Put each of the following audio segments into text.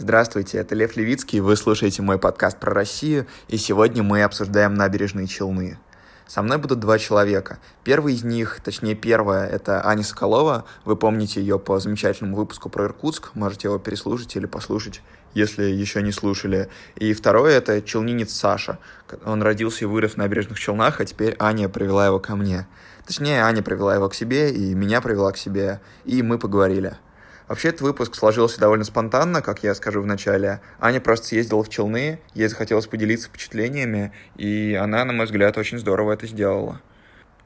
Здравствуйте, это Лев Левицкий, вы слушаете мой подкаст про Россию, и сегодня мы обсуждаем набережные Челны. Со мной будут два человека. Первый из них, точнее первая, это Аня Соколова. Вы помните ее по замечательному выпуску про Иркутск, можете его переслушать или послушать, если еще не слушали. И второй это челнинец Саша. Он родился и вырос в набережных Челнах, а теперь Аня привела его ко мне. Точнее, Аня привела его к себе, и меня привела к себе, и мы поговорили. Вообще, этот выпуск сложился довольно спонтанно, как я скажу в начале. Аня просто съездила в Челны, ей захотелось поделиться впечатлениями, и она, на мой взгляд, очень здорово это сделала.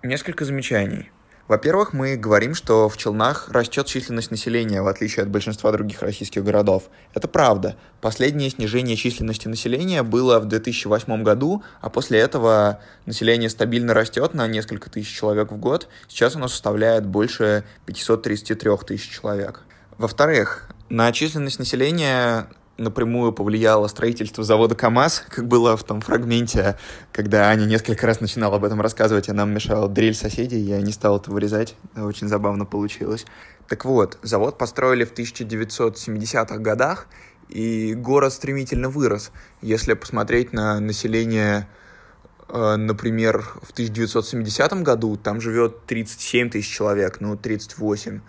Несколько замечаний. Во-первых, мы говорим, что в Челнах растет численность населения, в отличие от большинства других российских городов. Это правда. Последнее снижение численности населения было в 2008 году, а после этого население стабильно растет на несколько тысяч человек в год. Сейчас оно составляет больше 533 тысяч человек. Во-вторых, на численность населения напрямую повлияло строительство завода КАМАЗ, как было в том фрагменте, когда Аня несколько раз начинала об этом рассказывать, а нам мешала дрель соседей, я не стал это вырезать, очень забавно получилось. Так вот, завод построили в 1970-х годах, и город стремительно вырос. Если посмотреть на население, э, например, в 1970 году, там живет 37 тысяч человек, ну, 38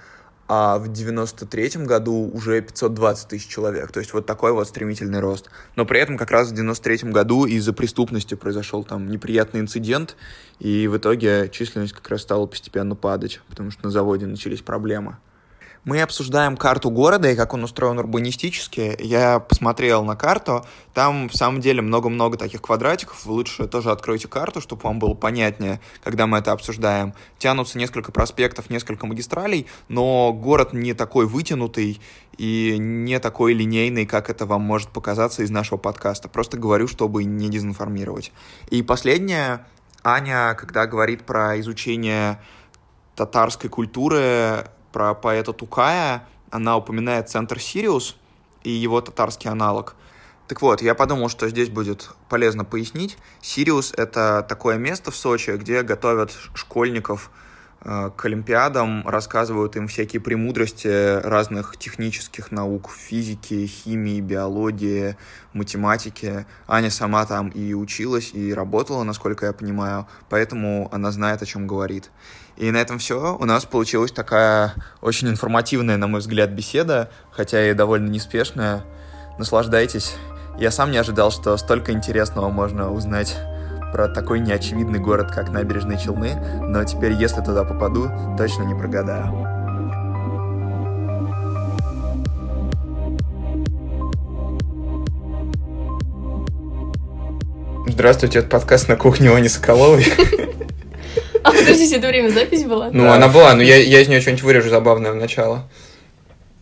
а в 93 году уже 520 тысяч человек. То есть вот такой вот стремительный рост. Но при этом как раз в 93 году из-за преступности произошел там неприятный инцидент, и в итоге численность как раз стала постепенно падать, потому что на заводе начались проблемы. Мы обсуждаем карту города и как он устроен урбанистически. Я посмотрел на карту, там в самом деле много-много таких квадратиков. Вы лучше тоже откройте карту, чтобы вам было понятнее, когда мы это обсуждаем. Тянутся несколько проспектов, несколько магистралей, но город не такой вытянутый и не такой линейный, как это вам может показаться из нашего подкаста. Просто говорю, чтобы не дезинформировать. И последнее, Аня, когда говорит про изучение татарской культуры, про поэта Тукая, она упоминает центр Сириус и его татарский аналог. Так вот, я подумал, что здесь будет полезно пояснить. Сириус — это такое место в Сочи, где готовят школьников э, к Олимпиадам, рассказывают им всякие премудрости разных технических наук, физики, химии, биологии, математики. Аня сама там и училась, и работала, насколько я понимаю, поэтому она знает, о чем говорит. И на этом все. У нас получилась такая очень информативная, на мой взгляд, беседа, хотя и довольно неспешная. Наслаждайтесь. Я сам не ожидал, что столько интересного можно узнать про такой неочевидный город, как Набережные Челны, но теперь, если туда попаду, точно не прогадаю. Здравствуйте, это подкаст на кухне Они Соколовой. А подождите, это время запись была? Ну, она была, но я, я из нее что-нибудь вырежу забавное в начало.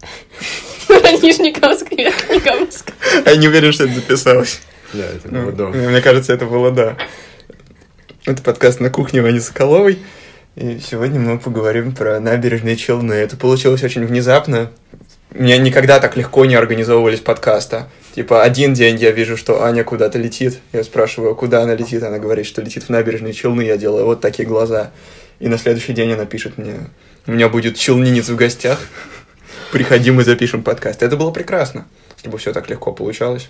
Нижнекамск, Верхнекамск. Я не уверен, что это записалось. Да, это было до. Мне кажется, это было да. Это подкаст на кухне Вани Соколовой. И сегодня мы поговорим про набережные Челны. Это получилось очень внезапно. У меня никогда так легко не организовывались подкаста. Типа, один день я вижу, что Аня куда-то летит. Я спрашиваю, куда она летит. Она говорит, что летит в набережные Челны. Я делаю вот такие глаза. И на следующий день она пишет мне, у меня будет челнинец в гостях. Приходи, мы запишем подкаст. Это было прекрасно, если бы все так легко получалось.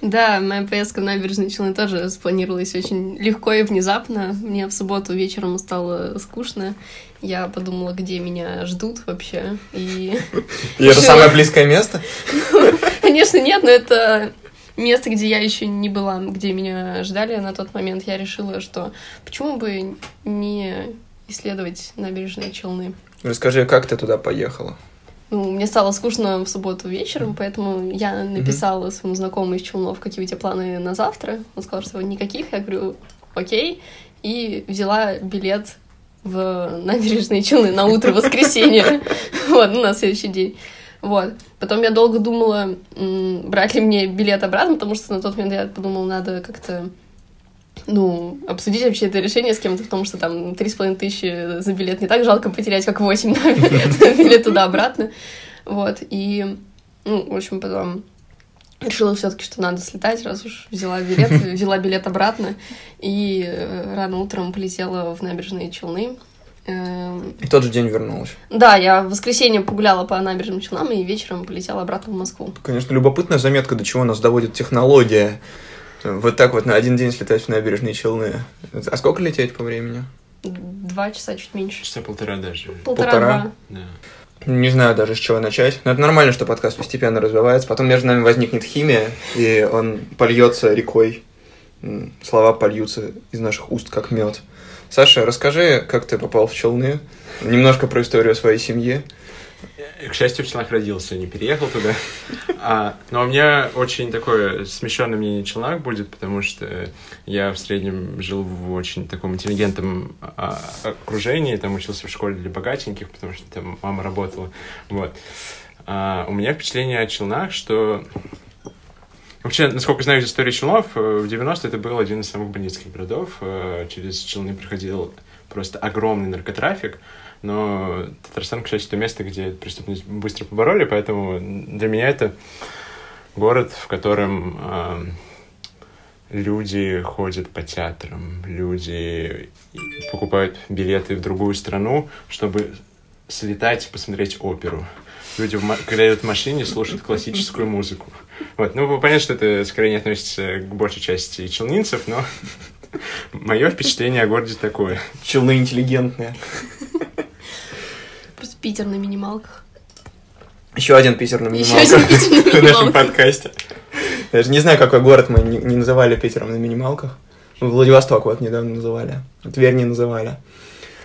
Да, моя поездка в набережные Челны тоже спланировалась очень легко и внезапно. Мне в субботу вечером стало скучно. Я подумала, где меня ждут вообще. И, и это самое близкое место? Конечно, нет, но это место, где я еще не была, где меня ждали на тот момент. Я решила, что почему бы не исследовать набережные Челны. Расскажи, как ты туда поехала? Ну, мне стало скучно в субботу вечером, поэтому я написала mm-hmm. своему знакомому из Челнов, какие у тебя планы на завтра. Он сказал, что никаких. Я говорю, окей. И взяла билет в набережные Челны на утро воскресенья. Вот, ну, на следующий день. Вот. Потом я долго думала, брать ли мне билет обратно, потому что на тот момент я подумала, надо как-то ну, обсудить вообще это решение с кем-то, потому что там три с половиной тысячи за билет не так жалко потерять, как восемь на билет туда-обратно. Вот, и, ну, в общем, потом решила все таки что надо слетать, раз уж взяла билет, взяла билет обратно, и э, рано утром полетела в набережные Челны. Эм, И тот же день вернулась. Да, я в воскресенье погуляла по набережным Челнам и вечером полетела обратно в Москву. Конечно, любопытная заметка, до чего нас доводит технология. Вот так вот на один день слетать в набережные Челны. А сколько лететь по времени? Два часа чуть меньше. Часа полтора даже. Полтора-два. Да. Не знаю даже, с чего начать. Но это нормально, что подкаст постепенно развивается. Потом между нами возникнет химия, и он польется рекой. Слова польются из наших уст, как мед. Саша, расскажи, как ты попал в Челны. Немножко про историю своей семьи. К счастью, в Челнах родился, не переехал туда. А, но у меня очень такое смещенное мнение Челнах будет, потому что я в среднем жил в очень таком интеллигентном а, окружении, там учился в школе для богатеньких, потому что там мама работала. Вот. А, у меня впечатление о Челнах, что Вообще, насколько знаю из истории Челнов, э, в 90-е это был один из самых бандитских городов. Э, Через Челны проходил просто огромный наркотрафик. Но Татарстан, к счастью, то место, где преступность быстро побороли, поэтому для меня это город, в котором э, люди ходят по театрам, люди покупают билеты в другую страну, чтобы слетать посмотреть оперу. Люди, когда едут в машине, слушают классическую музыку. Вот. Ну, понятно, что это скорее не относится к большей части челнинцев, но мое впечатление о городе такое. Челны интеллигентные. Питер на минималках. Еще один Питер на минималках. в нашем подкасте. Я же не знаю, какой город мы не, называли Питером на минималках. Владивосток вот недавно называли. Тверь не называли.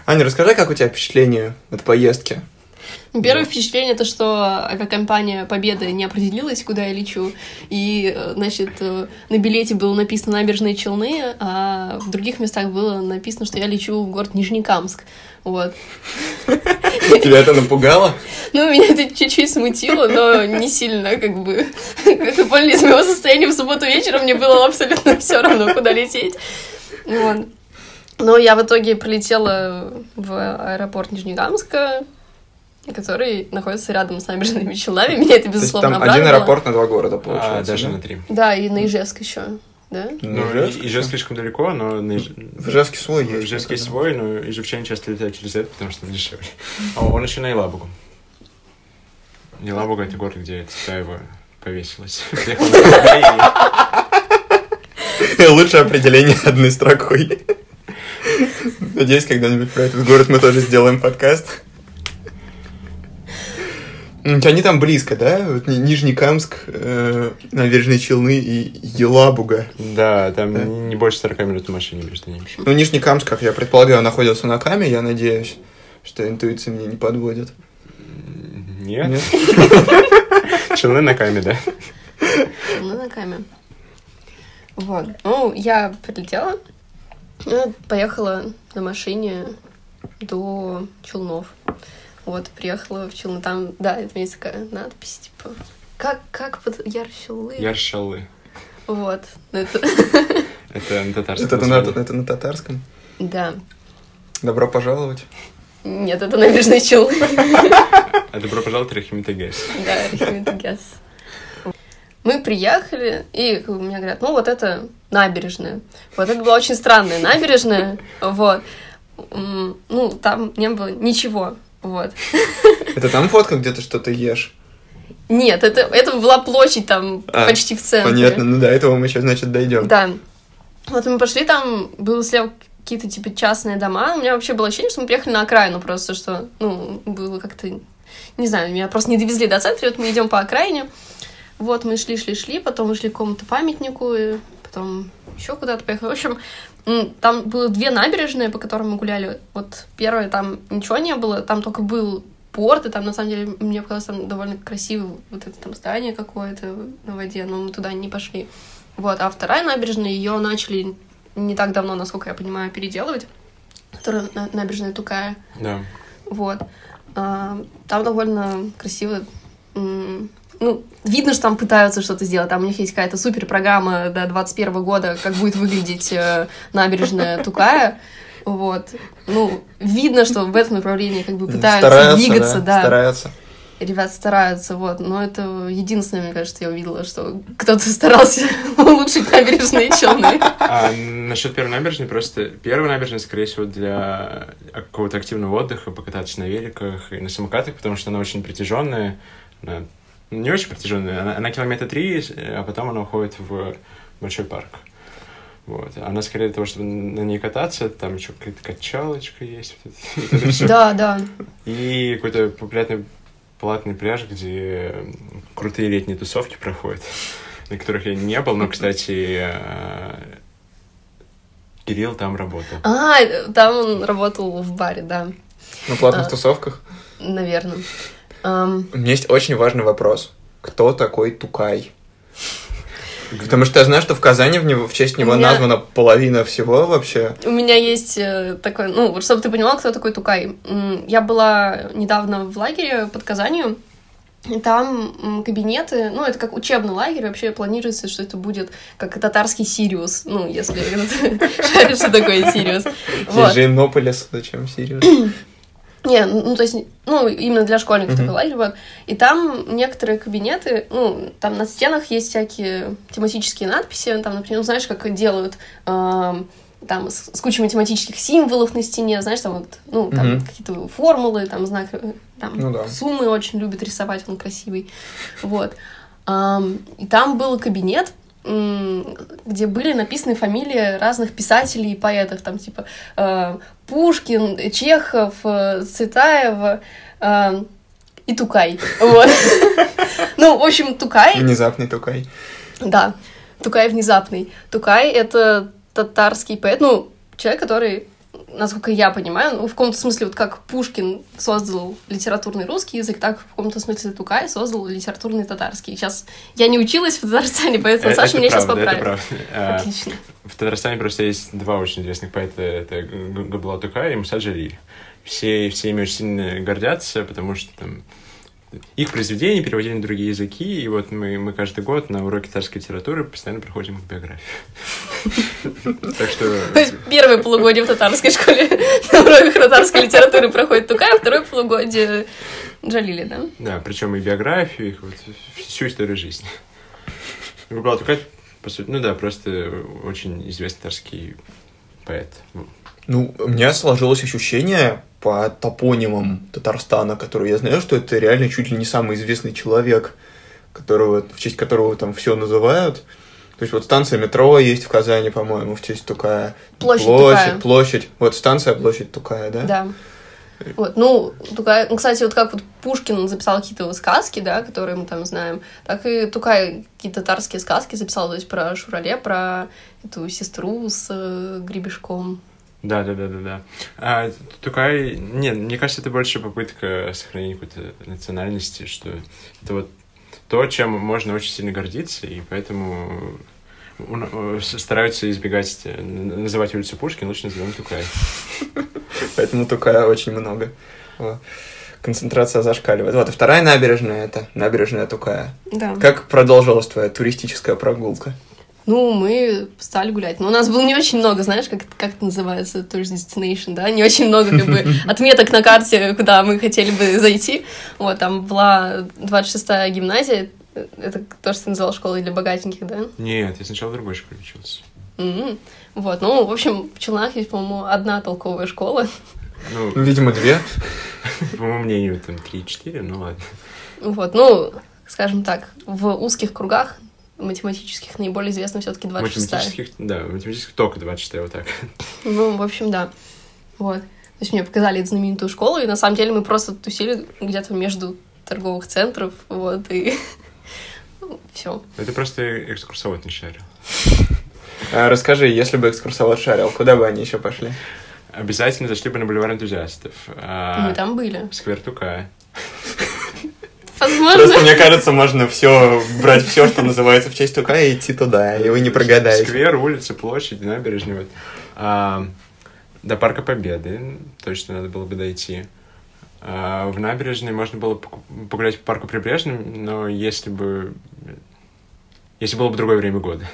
Аня, расскажи, как у тебя впечатление от поездки? Первое впечатление то, что авиакомпания Победа не определилась, куда я лечу. И, э, значит, э, на билете было написано «Набережные Челны», а в других местах было написано, что я лечу в город Нижнекамск. Вот. Тебя это напугало? Ну, меня это чуть-чуть смутило, но не сильно, как бы. Как вы поняли, из моего состояния в субботу вечером мне было абсолютно все равно, куда лететь. Вот. Но я в итоге прилетела в аэропорт Нижнекамска, который находится рядом с набережными Челнами. Меня это, То есть безусловно, там один аэропорт на два города, А, получается. даже да? на три. Да, и на Ижевск еще, да? Ну, Ижевск? Ижевск слишком далеко, но на Иж- В Ижевске свой в есть. Ижевске это да. свой, но ижевчане часто летают через это, потому что дешевле. А он еще на Елабугу. Елабуга — это город, где Цветаева повесилась. Корабле Лучшее определение одной строкой. Надеюсь, когда-нибудь про этот город мы тоже сделаем подкаст. Они там близко, да? Вот Ни- Нижнекамск, э, Набережные Челны и Елабуга. Да, Да. там не больше 40 минут в машине между ними. Ну, Нижнекамск, как я предполагаю, находится на Каме, я надеюсь, что интуиция меня не подводит. Нет? Нет? Челны на каме, да? Ну, на каме. Вот. Ну, я прилетела, ну, поехала на машине до Челнов. Вот, приехала в Челны. Там, да, это есть такая надпись, типа, как, как под Яр-Челны? Яршалы. Вот. Это- Это на татарском. Это, на, татарском. Да. Добро пожаловать. Нет, это набережные Челны. А добро пожаловать, Рахим Тагес. Да, Рахимитагес. Мы приехали, и мне говорят, ну вот это набережная. Вот это была очень странная набережная, вот. Ну, там не было ничего, вот. Это там фотка, где ты что-то ешь? Нет, это, это была площадь там А, почти в центре. Понятно, ну до этого мы сейчас, значит, дойдем. Да. Вот мы пошли, там было слева какие-то типа частные дома. У меня вообще было ощущение, что мы приехали на окраину просто, что, ну, было как-то, не знаю, меня просто не довезли до центра, и вот мы идем по окраине. Вот мы шли, шли, шли, потом мы шли к какому-то памятнику, и потом еще куда-то поехали. В общем, там было две набережные, по которым мы гуляли. Вот первая, там ничего не было, там только был порт, и там, на самом деле, мне показалось, там довольно красивое вот это там здание какое-то на воде, но мы туда не пошли. Вот, а вторая набережная, ее начали не так давно, насколько я понимаю, переделывать, которая на- набережная Тукая. Да. Вот. А, Там довольно красиво. Ну, видно, что там пытаются что-то сделать. Там у них есть какая-то супер программа до 21 года, как будет выглядеть э, набережная Тукая. Вот. Ну, видно, что в этом направлении как бы пытаются Стараются, двигаться, да. Стараются. Ребят стараются, вот. Но это единственное, мне кажется, я увидела, что кто-то старался улучшить набережные Челны. А насчет первой набережной, просто первая набережная, скорее всего, для какого-то активного отдыха, покататься на великах и на самокатах, потому что она очень притяженная. Не очень протяженная, она, она километра три, а потом она уходит в большой парк. Вот. Она скорее для того, чтобы на ней кататься, там еще какая-то качалочка есть. Вот это, вот это Да, да. И какой-то популярный платный пляж, где крутые летние тусовки проходят, на которых я не был, но, кстати, э, Кирилл там работал. А, там он работал в баре, да, На платных А. тусовках. наверное. Ам, У меня есть очень важный вопрос. Кто такой Тукай? Потому что я знаю, что в Казани в, него, в честь него меня- названа половина всего вообще. У меня есть э, такой, ну, чтобы ты понимал, кто такой Тукай. Я была недавно в лагере под Казанью, и там кабинеты, ну, это как учебный лагерь, вообще планируется, что это будет как татарский Сириус, ну, если шаришь, что такое Сириус. Здесь же Иннополис, зачем Сириус? Не, ну, то есть, ну, именно для школьников Мгм. такой лагерь, вот. И там некоторые кабинеты, ну, там на стенах есть всякие тематические надписи, там, например, ну, знаешь, как делают эм, там с, с кучей математических символов на стене, знаешь, там вот, ну, там Мгм. какие-то формулы, там знак, э, там Ну да. суммы очень любит рисовать, он красивый, вот. Ам, и там был кабинет, где были написаны фамилии разных писателей и поэтов, там типа э, Пушкин, Чехов, э, Цветаева э, и Тукай. Вот. Ну, в общем, Тукай Внезапный Тукай. да, Тукай внезапный. Тукай — это татарский поэт, ну, человек, который, насколько я понимаю, ну, в каком-то смысле, вот как Пушкин создал литературный русский язык, так в каком-то смысле Тукай создал литературный татарский. Сейчас я не училась в Татарстане, поэтому Э, Саша это меня сейчас правда, это поправит. правда. А, Отлично. В Татарстане просто есть два очень известных поэта. Это Габла Тукай и Муса Джалиль. Все, все ими очень сильно гордятся, потому что там их произведения переводили на другие языки, и вот мы, мы каждый год на уроке татарской литературы постоянно проходим их биографию. Так что... То есть первое полугодие в татарской школе на уроках татарской литературы проходит Тукай, а второе полугодие Джалили, да? Да, причем и биографию, их вот всю историю жизни. Габла Тукай, по сути, ну да, просто очень известный татарский поэт. Ну, у меня сложилось ощущение по топонимам Татарстана, которые я знаю, что это реально чуть ли не самый известный человек, которого, в честь которого там все называют. То есть вот станция метро есть в Казани, по-моему, в честь Тукая. Площадь площадь, Тукая. площадь. Вот станция, площадь Тукая, да? Да. Вот, ну, Тукай, ну, кстати, вот как вот Пушкин записал какие-то вот сказки, да, которые мы там знаем, так и Тукай какие-то татарские сказки записал, то есть про Шурале, про эту сестру с э, гребешком. Да, да, да, да, да. А, Тукай, нет, мне кажется, это больше попытка сохранения какой-то национальности, что это вот то, чем можно очень сильно гордиться, и поэтому у- у- стараются избегать э, называть улицу Пушкин, лучше назовем Тукай. Поэтому Тукая очень много. Концентрация зашкаливает. Вот, и вторая набережная это набережная Тукая. Да. Как продолжилась твоя туристическая прогулка? Ну, мы стали гулять. Но у нас было не очень много, знаешь, как, это- как это называется, tourist destination, да? Не очень много, как бы, отметок на карте, куда мы хотели бы зайти. Вот, там была 26-я гимназия, это то, что ты называл школой для богатеньких, да? Нет, я сначала в другой школе учился. Мгм. Вот, ну, в общем, в Челнах есть, по-моему, одна толковая школа. Ну, Ну, видимо, две. по моему мнению, там 3-4, ну ладно. Вот, ну, скажем так, в узких кругах математических наиболее известна все-таки 26 Математических, да, математических только 26 вот так. Ну, в общем, да. Вот. То есть мне показали эту знаменитую школу, и на самом деле мы просто тусили где-то между торговых центров, вот, и все. Это просто экскурсовод не шарил. А, расскажи, если бы экскурсовод шарил, куда бы они еще пошли? Обязательно зашли бы на бульвар энтузиастов. а, Мы там были. Сквер Тукая. Возможно. Просто мне кажется, можно все брать все, что называется в честь Тукая, и идти туда, и вы не прогадаете. Сквер, улица, площадь, набережная. Вот. А, до Парка Победы точно надо было бы дойти. А, в набережной можно было погулять по парку Прибрежным, но если бы... Если было бы другое время года.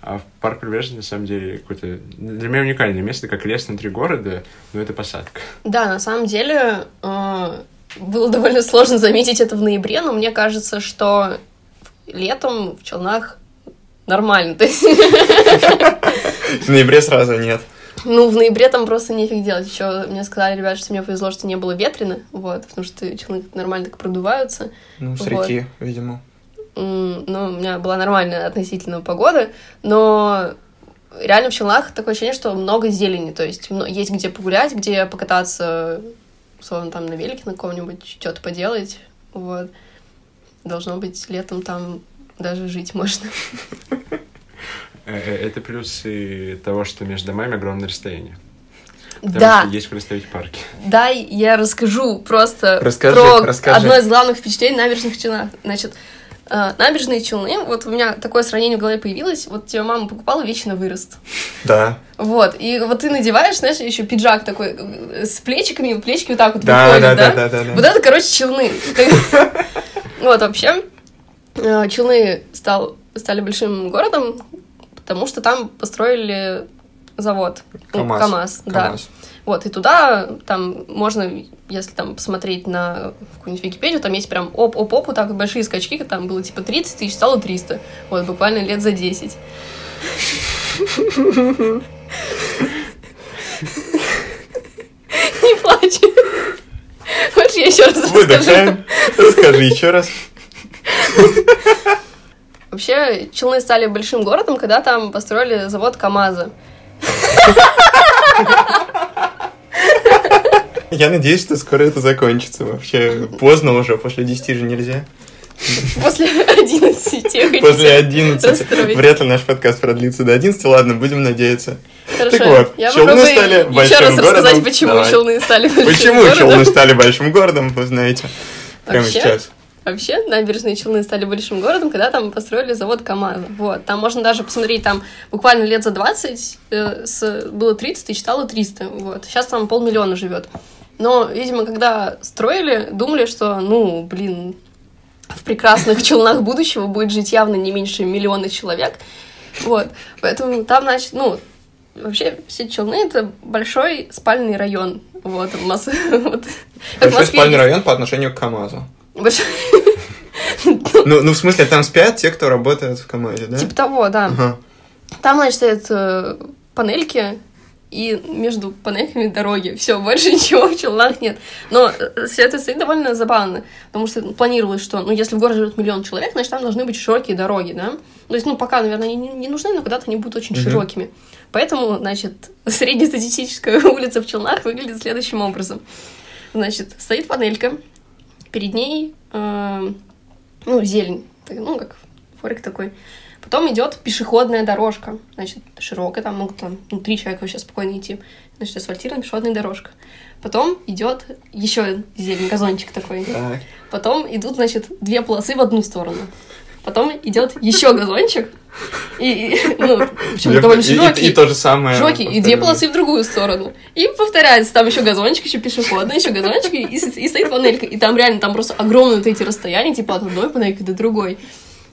А в парк Прибрежный, на самом деле, какое-то... Для меня уникальное место, как лес внутри города, но это посадка. Да, на самом деле э, было довольно сложно заметить это в ноябре, но мне кажется, что летом в Челнах нормально. В ноябре сразу нет. ну, в ноябре там просто нефиг делать. Еще мне сказали, ребят, что мне повезло, что не было ветрено, вот, потому что челны нормально так продуваются. Ну, с Вот. реки, видимо. Ну, у меня была нормальная относительно погода, но реально в Челнах такое ощущение, что много зелени, то есть есть где погулять, где покататься, условно, там на велике на каком-нибудь, что-то поделать, вот. Должно быть летом там даже жить можно. Э, Это плюсы того, что между домами огромное расстояние. Потому Да, что есть куда ставить парки. дай я расскажу просто Расскажи, про расскажи. одно из главных впечатлений набережных Челнах. Значит, э, набережные Челны, вот у меня такое сравнение в голове появилось, вот тебе мама покупала вещи на вырост. Да. Вот, и вот ты надеваешь, знаешь, еще пиджак такой э, с плечиками, плечики вот так вот Да, выходят, да, да? да, да, да, Вот это, короче, челны. Вот, вообще, э, челны стал, стали большим городом, потому что там построили завод. Ну, КамАЗ. КамАЗ, да. КамАЗ. Вот, и туда там можно, если там посмотреть на какую-нибудь Википедию, там есть прям оп-оп-оп, вот так большие скачки, там было типа 30 тысяч, стало 300. Вот, буквально лет за 10. Не плачь. Хочешь, я еще раз? Выдыхаем. Расскажи еще раз. Вообще, Челны стали большим городом, когда там построили завод КамАЗа. Я надеюсь, что скоро это закончится. Вообще поздно уже, после 10 же нельзя. После 11 я хочу После тебя 11. расстроить. Вряд ли наш подкаст продлится до 11. Ладно, будем надеяться. Хорошо, Так вот, я Челны стали еще большим раз рассказать, городом. почему Давай. Челны стали большим Почему городом. Челны стали большим городом, вы знаете. Прямо Вообще? сейчас. Вообще, набережные Челны стали большим городом, когда там построили завод КамАЗа. Вот. Там можно даже посмотреть, там буквально лет за 20 э, с, было 30 и стало 300. Вот. Сейчас там полмиллиона живет. Но, видимо, когда строили, думали, что, ну, блин, в прекрасных челнах будущего будет жить явно не меньше миллиона человек. Вот. Поэтому там, значит, ну, вообще все челны — это большой спальный район. Вот, Мос- вот. Большой спальный есть район по отношению к КамАЗу. большой- Ну, ну, в смысле, там спят те, кто работает в КамАЗе, да? Типа того, да. Ага. Там, значит, стоят э, панельки, и между панельками дороги. Все, больше ничего в Челнах нет. Но э, все это стоит довольно забавно, потому что планировалось, что, ну, если в городе живет миллион человек, значит, там должны быть широкие дороги, да? То есть, ну, пока, наверное, они не, нужны, но когда-то они будут очень Мгм. широкими. Поэтому, значит, среднестатистическая улица в Челнах выглядит следующим образом. Значит, стоит панелька, перед ней, э, ну, зелень, ну, как форик такой. Потом идет пешеходная дорожка, значит, широкая, там могут там, ну, три человека вообще спокойно идти. Значит, асфальтированная пешеходная дорожка. Потом идет еще зелень, газончик такой. Так. Потом идут, значит, две полосы в одну сторону. Потом идет еще газончик. И, и, ну, причем Для- довольно и- и- широкий. И, то же самое. Широкий, и две полосы в другую сторону. И повторяется, там еще газончик, еще пешеходный, еще газончик, и, и- и стоит панелька. И там реально, там просто огромные вот эти расстояния, типа от одной панельки до другой.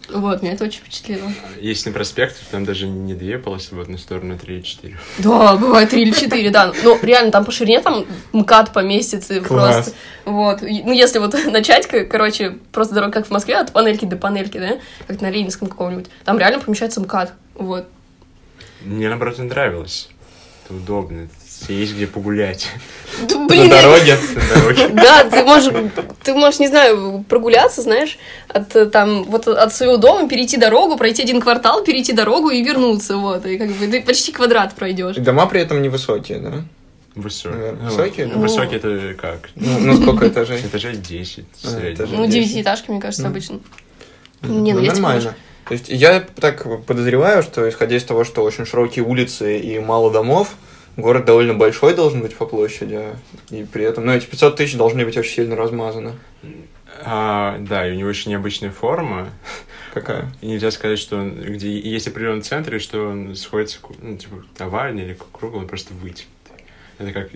Вот, меня это очень впечатлило. Есть на проспекте, там даже не две полосы в одну сторону, а три или четыре. Да, бывает три или четыре, да. Ну, реально, там по ширине там МКАД поместится Класс. просто. Вот. Ну, если вот начать, короче, просто дорога, как в Москве, от панельки до панельки, да, как на Ленинском каком-нибудь, там реально помещается МКАД. Вот. Мне, наоборот, не нравилось. Это удобно. Есть где погулять Да, На блин, дороге. на дороге. Да, ты можешь, ты можешь, не знаю, прогуляться, знаешь, от э, там вот от своего дома перейти дорогу, пройти один квартал, перейти дорогу и вернуться, вот, и как бы ты почти квадрат пройдешь. И дома при этом невысокие, да? Высокие. Ну, высокие, да? Высокие это как? Ну, ну сколько этажей? Этажей 10 А, этажей. Ну, девятиэтажки, мне кажется, Ну. обычно. Не, ну, Ну, нормально. То есть я так подозреваю, что исходя из того, что очень широкие улицы и мало домов, город довольно большой должен быть по площади, и при этом, ну, эти 500 тысяч должны быть очень сильно размазаны. А, да, и у него очень необычная форма. Какая? И нельзя сказать, что он, где есть определенный центр, и что он сходится, ну, типа, овальный или круглый, он просто вытянутый. Это как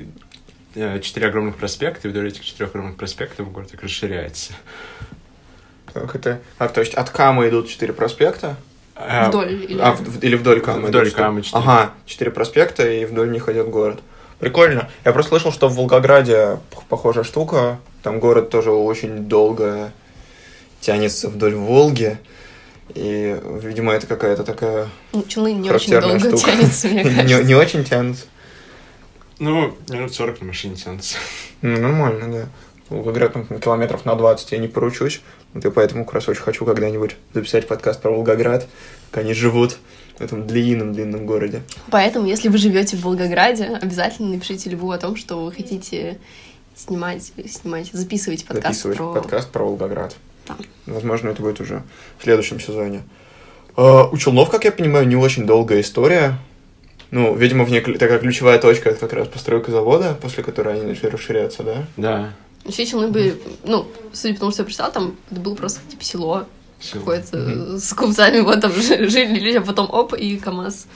э, четыре огромных проспекта, и вдоль этих четырех огромных проспектов город так расширяется. Как это? А, то есть от Камы идут 4 проспекта? А, Вдоль или... А, в- или вдоль Камы? Вдоль? Камы четыре. Ага, 4 проспекта, и вдоль них идет город. Прикольно. Я просто слышал, что в Волгограде похожая штука. Там город тоже очень долго тянется вдоль Волги. И, видимо, это какая-то такая Ну, челны не очень долго штука. тянется, мне не, кажется. не очень тянутся. Ну, минут 40 на машине тянутся. Ну, нормально, да. Волгоград там, километров на 20 я не поручусь. Вот и поэтому как раз очень хочу когда-нибудь записать подкаст про Волгоград, как они живут в этом длинном-длинном городе. Поэтому, если вы живете в Волгограде, обязательно напишите Льву о том, что вы хотите снимать, снимать, записывать подкаст Записывать про... подкаст про Волгоград. Да. Возможно, это будет уже в следующем сезоне. А, у Челнов, как я понимаю, не очень долгая история. Ну, видимо, в ней такая ключевая точка это как раз постройка завода, после которой они начали расширяться, да? Да. Все челны были, ну, судя по тому, что я прочитала, там это было просто типа село какое-то Мгм. с купцами, вот там жи- жили люди, а потом оп, и КамАЗ.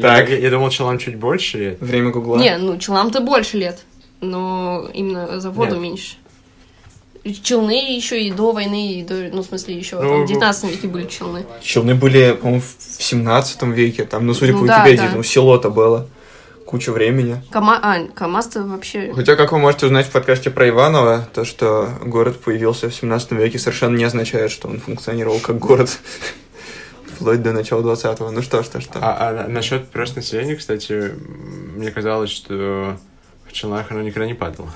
Так. я- думал, челам чуть больше лет. Время Гугла. Не, ну, челнам-то больше лет, но именно заводу меньше. Челны еще и до войны, и до, ну, в смысле, еще Ну, в 19 веке были челны. Челны были, по-моему, в 17 веке, там, ну, судя Ну по да, Википедии, да. ну, село-то было. Куча времени. Кама... А, КамАЗ-то вообще... Хотя, как вы можете узнать в подкасте про Иваново, то, что город появился в 17 веке, совершенно не означает, что он функционировал как город вплоть до начала 20-го. Ну что, что, что. А, а насчет прироста населения, кстати, мне казалось, что в челнах оно никогда не падало.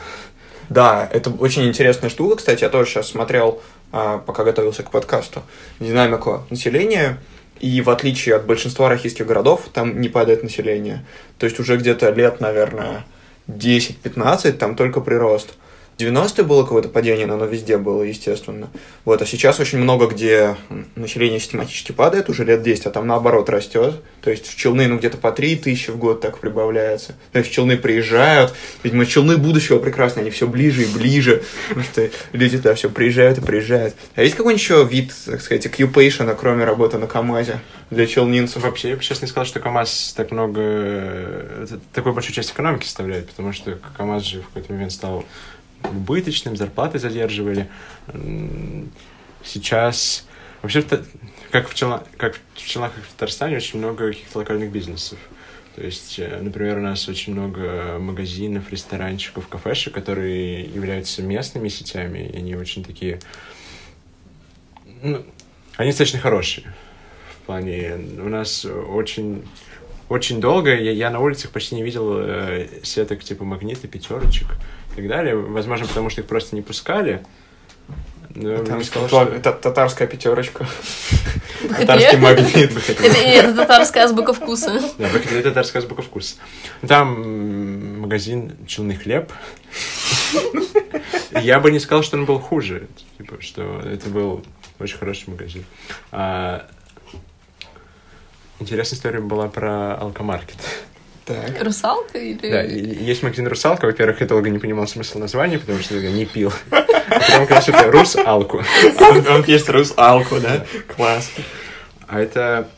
Да, это очень интересная штука, кстати, я тоже сейчас смотрел, а, пока готовился к подкасту, динамику населения, и в отличие от большинства российских городов, там не падает население. То есть уже где-то лет, наверное, 10-15, там только прирост. В 90-е было какое-то падение, но оно везде было, естественно. Вот, а сейчас очень много где население систематически падает, уже лет 10, а там наоборот растет. То есть в Челны, ну, где-то по 3 тысячи в год так прибавляется. То есть в Челны приезжают, видимо, Челны будущего прекрасно, они все ближе и ближе, потому что люди туда все приезжают и приезжают. А есть какой-нибудь еще вид, так сказать, оккюпейшена, кроме работы на КАМАЗе для челнинцев? Вообще, я бы сейчас не сказал, что КАМАЗ так много... э, Такую большую часть экономики составляет, потому что КАМАЗ же в какой-то момент стал убыточным, зарплаты задерживали. Сейчас... Вообще, как в, Челна... как в Челнах, как в Татарстане, очень много каких-то локальных бизнесов. То есть, э, например, у нас очень много магазинов, ресторанчиков, кафешек, которые являются местными сетями, и они очень такие... Ну, они достаточно хорошие. В плане, у нас очень, очень долго, я, я на улицах почти не видел э, сеток типа магниты, пятерочек и так далее. Возможно, потому что их просто не пускали. Бы Там не сказал, что- та- татарская пятерочка, татарский магнит. Это, это татарская азбука вкуса. Да, это татарская азбука вкус. Там магазин «Челный хлеб». Я бы не сказал, что он был хуже. Типа, что это был очень хороший магазин. А, Интересная история была про алкомаркет. Так. Русалка или... Да, есть магазин «Русалка». Во-первых, я долго не понимал смысл названия, потому что я не пил. А Потом что это «Русалку». Он, есть русалку, да? Класс. А это...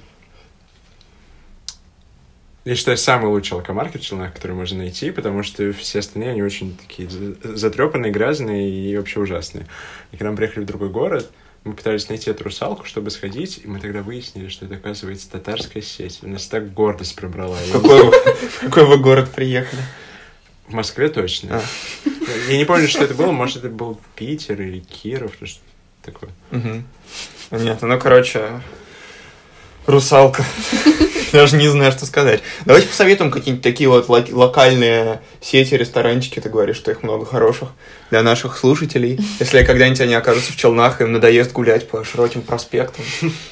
Я считаю, самый лучший алкомаркет в Челнах, который можно найти, потому что все остальные, они очень такие за- затрепанные, грязные и вообще ужасные. И когда мы приехали в другой город, мы пытались найти эту русалку, чтобы сходить, и мы тогда выяснили, что это, оказывается, татарская сеть. У нас так гордость пробрала. В какой, вы- город приехали? В Москве точно. А. Я не помню, что это было. Может, это был Питер или Киров, что такое. Понятно. Ну, короче, русалка. Даже не знаю, что сказать. Давайте посоветуем какие-нибудь такие вот лок- локальные сети, ресторанчики. Ты говоришь, что их много хороших для наших слушателей. Если когда-нибудь они окажутся в Челнах, им надоест гулять по широким проспектам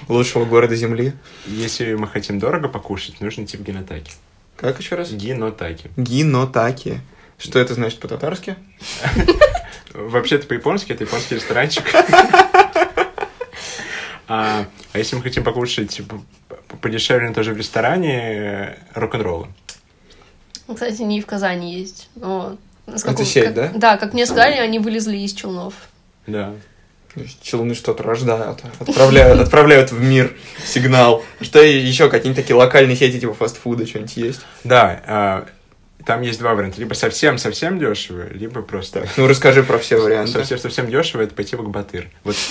лучшего города Земли. Если мы хотим дорого покушать, нужно идти в Гинотаки. Как еще раз? Гинотаки. Гинотаки. Что это значит по-татарски? Вообще-то по-японски это японский ресторанчик. А, а если мы хотим покушать типа, подешевле, тоже в ресторане, э, рок-н-роллы. Кстати, не в Казани есть. но насколько- Это сеть, как- да? Да, как мне сказали, они вылезли из челнов. Да. То есть Челны что-то рождают, отправляют, отправляют в мир сигнал. Что еще какие-нибудь такие локальные сети типа фастфуда, что-нибудь есть? Да, а, там есть два варианта. Либо совсем-совсем дешево, либо просто... Так, ну расскажи про все варианты. Совсем-совсем дешево это пойти в Акбатыр. Вот.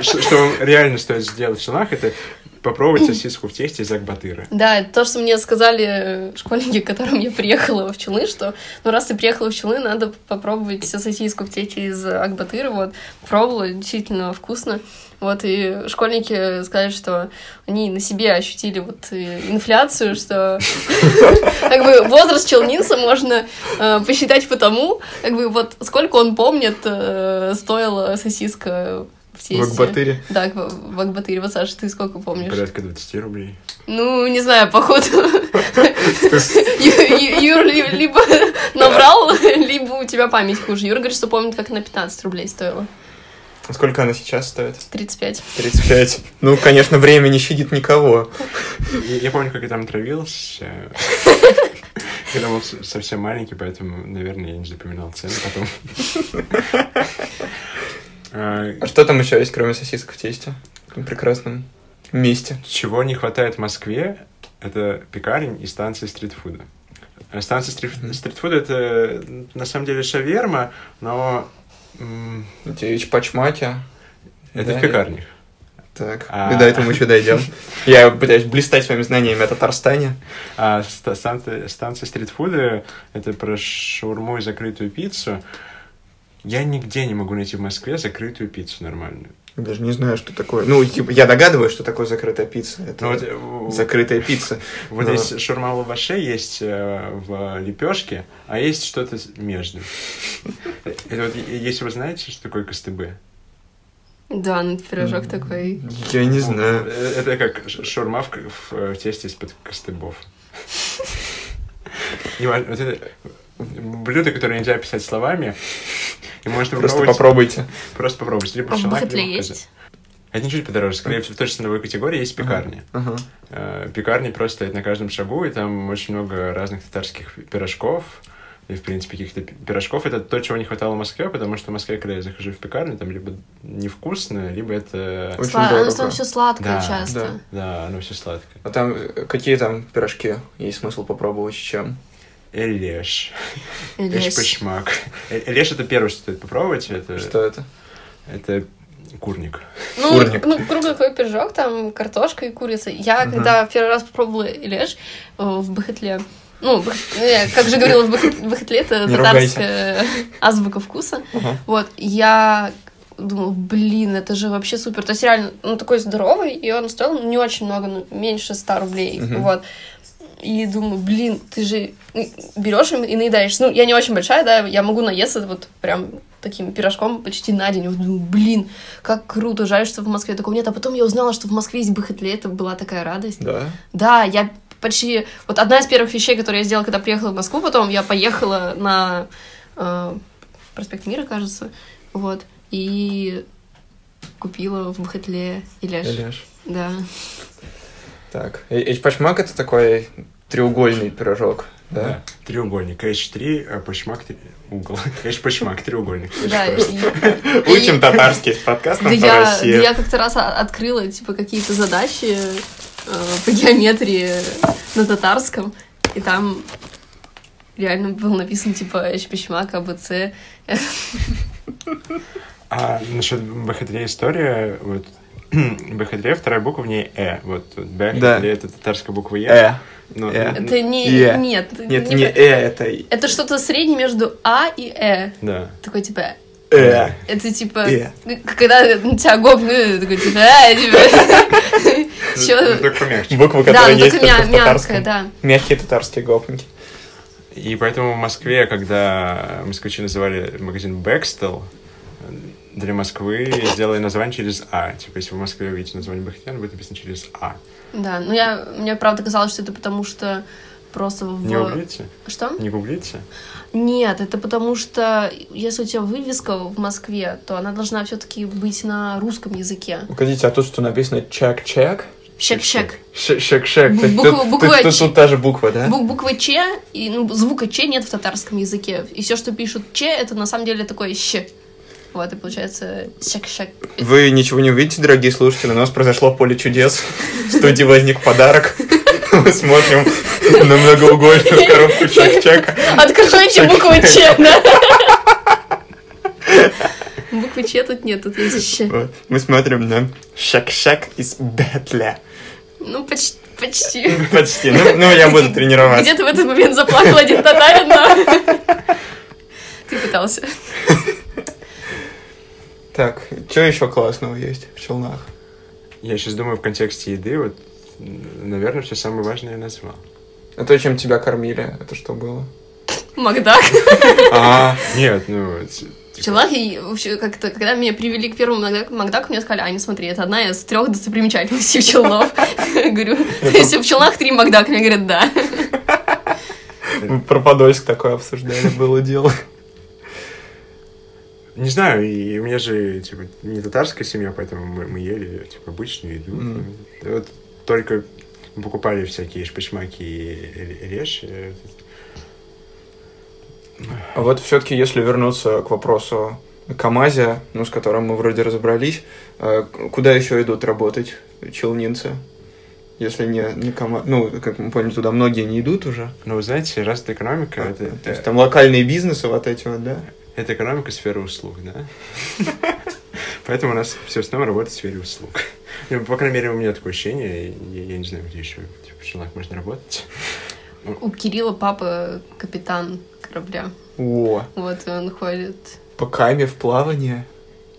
Что вам реально стоит сделать в Челнах, это попробовать сосиску в тесте из Акбатыра. Да, то, что мне сказали школьники, к которым я приехала в Челны, что ну раз ты приехала в Челны, надо попробовать сосиску в тесте из Акбатыра. Вот, пробовала, действительно вкусно. Вот, и школьники сказали, что они на себе ощутили вот э, инфляцию, что как бы возраст челнинца можно э, посчитать по тому, как бы вот сколько он помнит, э, стоила сосиска в тесте. В Акбатыре? Да, в, Акбатыре. Вот, Саша, ты сколько помнишь? Порядка 20 рублей. Ну, не знаю, походу. Юр либо набрал, либо у тебя память хуже. Юра говорит, что помнит, как на 15 рублей стоило. Сколько она сейчас стоит? 35. 35. Ну, конечно, время не щадит никого. Я, я помню, как я там травился. Когда был совсем маленький, поэтому, наверное, я не запоминал цены потом. А что там еще есть, кроме сосисок в тесте? В прекрасном месте. Чего не хватает в Москве, это пекарень и станции стритфуда. Станция стрит, стритфуда это на самом деле шаверма, но Девич пачмаки. Это да, в пекарнях. Так, а... и до этого мы еще дойдем. Я пытаюсь блистать своими знаниями о Татарстане. А станция, станция стритфуда — это про шаурму и закрытую пиццу. Я нигде не могу найти в Москве закрытую пиццу нормальную. Даже не знаю, что такое. Ну, типа, я догадываюсь, что такое закрытая пицца. Это ну, вот, закрытая пицца. Вот но... есть шурма в лаваше, есть э, в лепешке, а есть что-то между. Это вот, если вы знаете, что такое КСТБ? Да, ну пирожок такой. Я не знаю. Э, это как шурма в, в, в тесте из-под костыбов. Блюдо, которое нельзя описать словами, и можно Просто попробуйте. Просто попробуйте. Либо а в Бахатле есть? Это чуть подороже. Скорее всего, в той же ценовой категории есть пекарни. Uh-huh. Uh-huh. Пекарни просто стоят на каждом шагу, и там очень много разных татарских пирожков. И, в принципе, каких-то пирожков. Это то, чего не хватало в Москве, потому что в Москве, когда я захожу в пекарню, там либо невкусно, либо это... Очень Сла... дорого. Оно там все сладкое да, часто. Да. да, оно все сладкое. А там э, какие там пирожки есть смысл попробовать с чем? Элеш. Элеш пашмак. Элеш это первое, что стоит попробовать. Это... Что это? Это курник. Ну, курник. ну круглый такой пирожок, там картошка и курица. Я uh-huh. когда первый раз попробовала Элеш э, в Бахатле, ну, я, как же говорила, в Бахатле это татарская азбука вкуса. Uh-huh. Вот, я думала, блин, это же вообще супер. То есть реально, ну, такой здоровый, и он стоил не очень много, ну, меньше 100 рублей. Uh-huh. Вот и думаю, блин, ты же берешь и наедаешься. Ну, я не очень большая, да, я могу наесться вот прям таким пирожком почти на день. Думаю, блин, как круто, жаль, что в Москве такого нет. А потом я узнала, что в Москве есть Бахатле, это была такая радость. Да? Да, я почти... Вот одна из первых вещей, которые я сделала, когда приехала в Москву, потом я поехала на э, проспект Мира, кажется, вот, и купила в Бахатле Илеш. Илеш. Да. Так, эчпачмак это такой треугольный пирожок, да? да треугольник. Эч3, а пачмак угол. Эчпачмак, треугольник. Да, Учим татарский с подкастом по России. Да я как-то раз открыла, типа, какие-то задачи э, по геометрии на татарском, и там реально было написано, типа, Эчпачмак, АБЦ. А насчет Бахатрия история, вот Бехадре, вторая буква в ней Э. Вот Бехадре да. это татарская буква Е. Э. Но, э. Это не... Е. Нет. Нет, не, не Э, это... Это что-то среднее между А и Э. Да. Такой типа... Э. Это типа... Э. Когда на тебя гопнули, такой типа... Э, типа... Ну, которые да, есть только в татарском. Да. Мягкие татарские гопники. И поэтому в Москве, когда москвичи называли магазин Бэкстел, для Москвы сделай название через А. Типа, если вы в Москве увидите название Бахтиян, будет написано через А. Да, ну я, мне правда казалось, что это потому что просто в... Не гуглите? Что? Не гуглите? Нет, это потому что если у тебя вывеска в Москве, то она должна все-таки быть на русском языке. Погодите, а тут что написано чек-чек? Шек-шек. Шек-шек. Буква, буква тут, тут, та же буква, да? Буква Ч, и ну, звука Ч нет в татарском языке. И все, что пишут Ч, это на самом деле такое Щ. Вот, и получается шак-шак. Вы ничего не увидите, дорогие слушатели, у нас произошло поле чудес. В студии возник подарок. Мы смотрим на многоугольную коробку чак-чака. Откройте букву Ч, да? Буквы Ч тут нет, тут есть Щ. Вот. Мы смотрим на Шак-Шак из Бетля. Ну, почти. Почти. Почти. Ну, ну, я буду тренироваться. Где-то в этот момент заплакал один татарин, но... Ты пытался. Так, что еще классного есть в Челнах? Я сейчас думаю в контексте еды, вот, наверное, все самое важное я назвал. А то, чем тебя кормили, это что было? Макдак. А, Нет, ну, В Челнахе вообще как-то, когда меня привели к первому Макдаку, Макдаку, мне сказали, Аня, смотри, это одна из трех достопримечательностей Челнов. Говорю, если в Челнах три Макдака, мне говорят, да. про Подольск такое обсуждали, было дело. Не знаю, и у меня же, типа, не татарская семья, поэтому мы, мы ели, типа, обычную еду. Мгм. Вот только покупали всякие шпачмаки и реш. э, А вот все-таки, если вернуться к вопросу о КамАЗе, ну, с которым мы вроде разобрались, э, куда еще идут работать челнинцы? Если не, не КамАЗ... Ну, как мы поняли, туда многие не идут уже. Но вы знаете, развитая экономика, это, А, То есть там локальные бизнесы вот эти вот, да? Это экономика сферы услуг, да? Поэтому у нас все основном работает в сфере услуг. Ну, по крайней мере, у меня такое ощущение, я, я не знаю, где еще типа, в Челнах можно работать. У Кирилла папа капитан корабля. О, Вот и он ходит. по каме в плавание.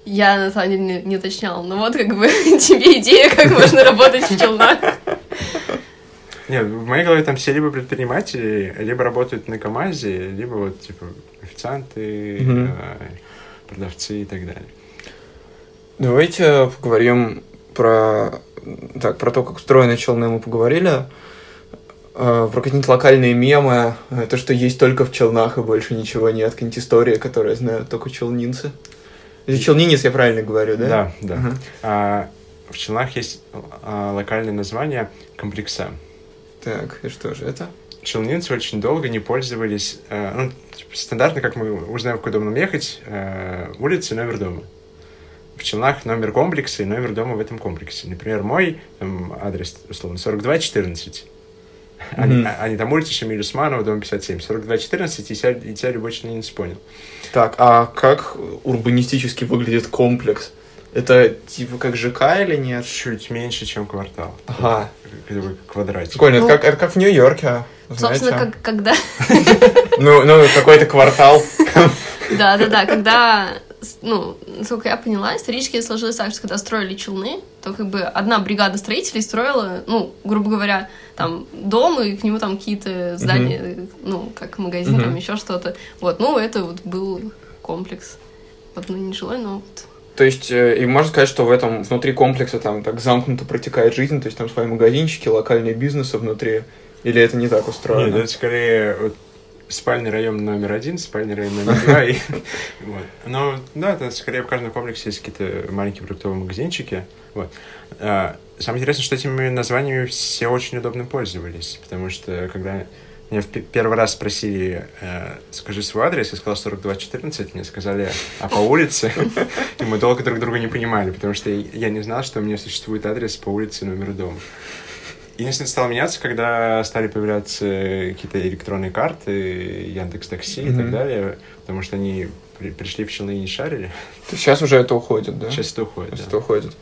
Я на самом деле не, не уточняла, но вот как бы тебе идея, как можно работать в Челнах. Нет, в моей голове там все либо предприниматели, либо работают на КамАЗе, либо вот, типа, официанты, э, продавцы и так далее. Давайте поговорим про... Так, про то, как устроены челны мы поговорили. Э, Про какие-нибудь локальные мемы, э, то, что есть только в челнах и больше ничего нет, какие-нибудь истории, которые знают только челнинцы. Это челнинец, я правильно говорю, да? Да, да. Ага. А, в Челнах есть а, локальное название комплекса. Так, и что же это? Челнинцы очень долго не пользовались... э, ну, типа, стандартно, как мы узнаем, в какой дом нам ехать, э, улица и номер дома. В Челнах номер комплекса и номер дома в этом комплексе. Например, мой там, адрес, условно, 4214. А не- Мгм. а- не там улица Шамиля Усманова, дом 57. 4214, и тебя, и тебя любой челнинец понял. Так, а как урбанистически выглядит комплекс? Это типа как ЖК или нет? Чуть меньше, чем квартал. Ага. Как такой квадратик. Прикольно, это, Ну, как, это как в Нью-Йорке. Собственно, знаете? как, когда... Ну, ну, какой-то квартал. Да-да-да, когда, ну, насколько я поняла, исторически сложилось так, что когда строили челны, то как бы одна бригада строителей строила, ну, грубо говоря, там дом, и к нему там какие-то здания, ну, как магазин, там еще что-то. Вот, ну, это вот был комплекс. Вот, ну, не жилой, но вот То есть, э, и можно сказать, что в этом, внутри комплекса там так замкнуто протекает жизнь, то есть там свои магазинчики, локальные бизнесы внутри, или это не так устроено? Нет, это скорее вот, спальный район номер один, спальный район номер два. и- вот. Но да, это скорее в каждом комплексе есть какие-то маленькие продуктовые магазинчики. Вот. А, Самое интересное, что этими названиями все очень удобно пользовались, потому что когда меня в пе- первый раз спросили, э, скажи свой адрес, я сказал 4214, мне сказали, а по улице? И мы долго друг друга не понимали, потому что я не знал, что у меня существует адрес по улице и номеру дома. Единственное, стало меняться, когда стали появляться какие-то электронные карты, Яндекс Такси и так далее, потому что они при- пришли в Челны и не шарили. Сейчас уже это уходит, да? Сейчас это уходит, Сейчас да. это уходит.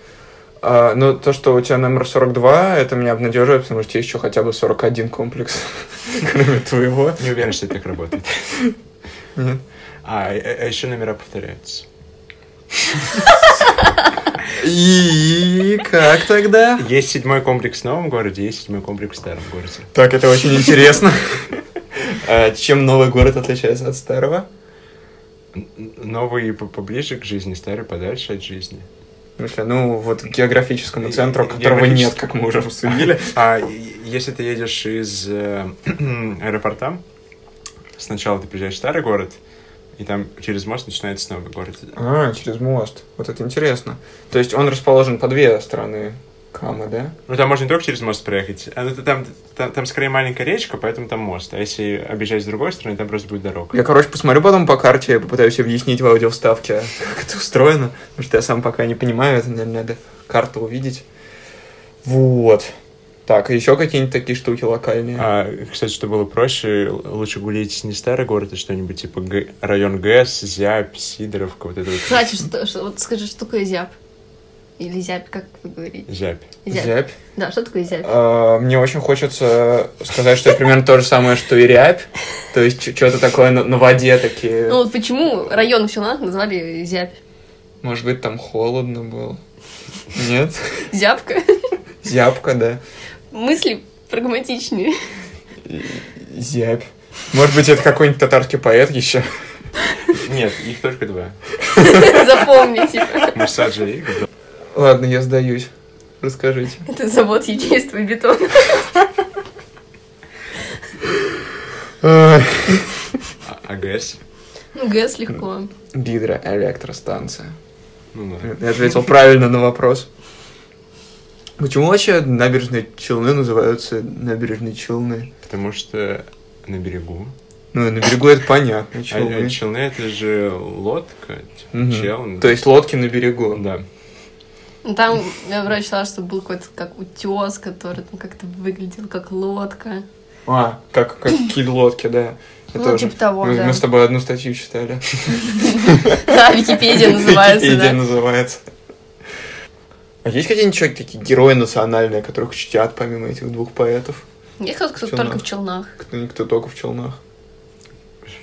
А, но то, что у тебя номер 42, это меня обнадеживает, потому что есть еще хотя бы 41 комплекс, кроме твоего. Не уверен, что это так работает. Нет. А, еще номера повторяются. И как тогда? Есть седьмой комплекс в новом городе, есть седьмой комплекс в старом городе. Так, это очень интересно. А Чем новый город отличается от старого? Новый по- поближе к жизни, старый подальше от жизни. В смысле, ну, вот к географическому центру, которого нет, как мы уже обсудили. А если ты едешь из э, аэропорта, сначала ты приезжаешь в старый город, и там через мост начинается новый город. А, через мост. Вот это интересно. То есть он расположен по две стороны Камы, да? Ну, там можно не только через мост проехать, а ну, там, там, там скорее маленькая речка, поэтому там мост. А если объезжать с другой стороны, там просто будет дорога. Я, короче, посмотрю потом по карте, я попытаюсь объяснить в аудиовставке, как это устроено, потому что я сам пока не понимаю, это, наверное, надо карту увидеть. Вот. Так, еще какие-нибудь такие штуки локальные? А, кстати, что было проще, лучше гулить не старый город, а что-нибудь типа Г- район ГЭС, Зябь, Сидоровка, вот это вот. Кстати, что, что- вот скажи, что такое зяб? Или зябь, как вы говорите? Зябь. Зябь. Да, что такое зябь? А, Мне очень хочется сказать, что это примерно то же самое, что и рябь. То есть что-то такое на, на воде такие. Ну вот почему район в Челнах назвали зябь? Может быть, там холодно было. Нет? Зябка? Зябка, да. Мысли прагматичнее. Зябь. Может быть, это какой-нибудь татарский поэт еще. Нет, их только два. Запомните. Мусаджи и. Ладно, я сдаюсь. Расскажите. Это завод ячейства и бетона. А, а ГЭС? Ну, ГЭС легко. Гидроэлектростанция. Ну да. Я ответил правильно на вопрос. Почему вообще набережные Челны называются набережные Челны? Потому что на берегу. Ну, на берегу это понятно. А, Челны. а челны это же лодка, типа, Мгм. чел. То есть лодки на берегу. Да. Ну, Там я врач читала, что был какой-то как утес, который там как-то выглядел как лодка. А, как, как какие лодки, да. Я Ну, тоже. типа того, мы, да. мы с тобой одну статью читали. Да, Википедия называется, Википедия называется. А есть какие-нибудь человек, такие герои национальные, которых чтят помимо этих двух поэтов? Есть кто-то, кто только в Челнах. Кто никто только в Челнах.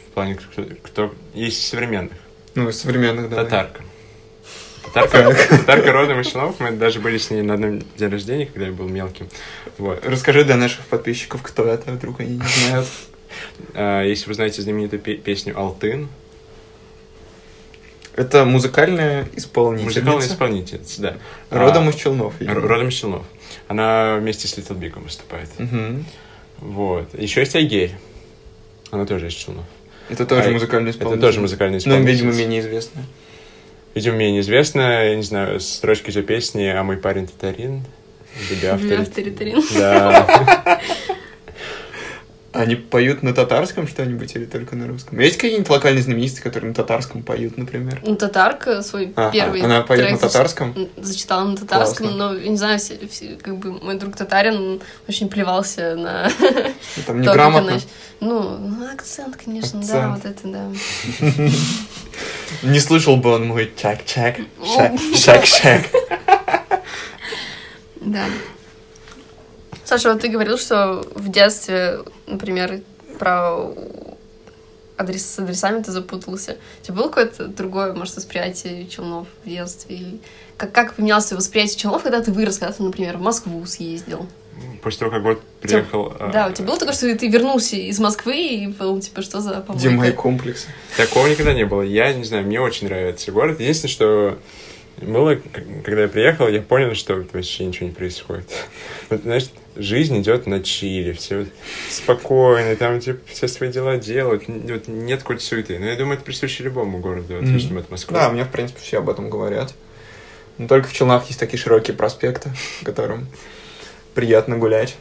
В плане, кто, кто- есть из современных. Ну, из современных, да. Татарка. Татарка, татарка родом из Челнов. Мы даже были с ней на одном день рождения, когда я был мелким. Вот. Расскажи для наших подписчиков, кто это, вдруг они не знают. А, Если вы знаете знаменитую пе- песню «Алтын», Это музыкальная исполнительница. музыкальная исполнительница, да. Родом А, из Челнов. видимо. Родом из Челнов. Она вместе с Little Big выступает. Мгм. Вот. Еще есть Айгерь. Она тоже из Челнов. Это тоже А, музыкальная Это исполнительница. тоже музыкальная Ну, исполнительница. видимо, менее известная. Видимо, мне неизвестно, я не знаю, строчки ее песни «А мой парень татарин». Автори- Авторитарин. Да. Они поют на татарском что-нибудь или только на русском? Есть какие-нибудь локальные знаменитости, которые на татарском поют, например? Ну, татарка свой Ага, первый она поет трек на татарском? зач- зачитала на татарском, Классно. но, не знаю, все, все- как бы мой друг татарин очень плевался на Ну, Там неграмотно. Ну, ну, акцент, конечно, да, Акцент. вот это да. Не слышал бы он мой чак-чак, О. шак-шак. Да. Саша, вот ты говорил, что в детстве, например, про адрес с адресами ты запутался. У тебя было какое-то другое, может, восприятие Челнов в детстве? Или как, как поменялось твое восприятие Челнов, когда ты вырос, когда ты, например, в Москву съездил? После того, как год приехал... а, Да, у тебя было такое, что ты вернулся из Москвы и был, типа, что за помойка? Где мои комплексы? Такого никогда не было. Я не знаю, мне очень нравится город. Единственное, что было, когда я приехал, я понял, что вообще ничего не происходит. Вот, знаешь, жизнь идет на чили, все спокойно, там, типа, все свои дела делают, вот нет какой-то суеты. Но я думаю, это присуще любому городу, отличному от Москвы. Да, мне, в принципе, все об этом говорят. Но только в Челнах есть такие широкие проспекты, которым приятно гулять.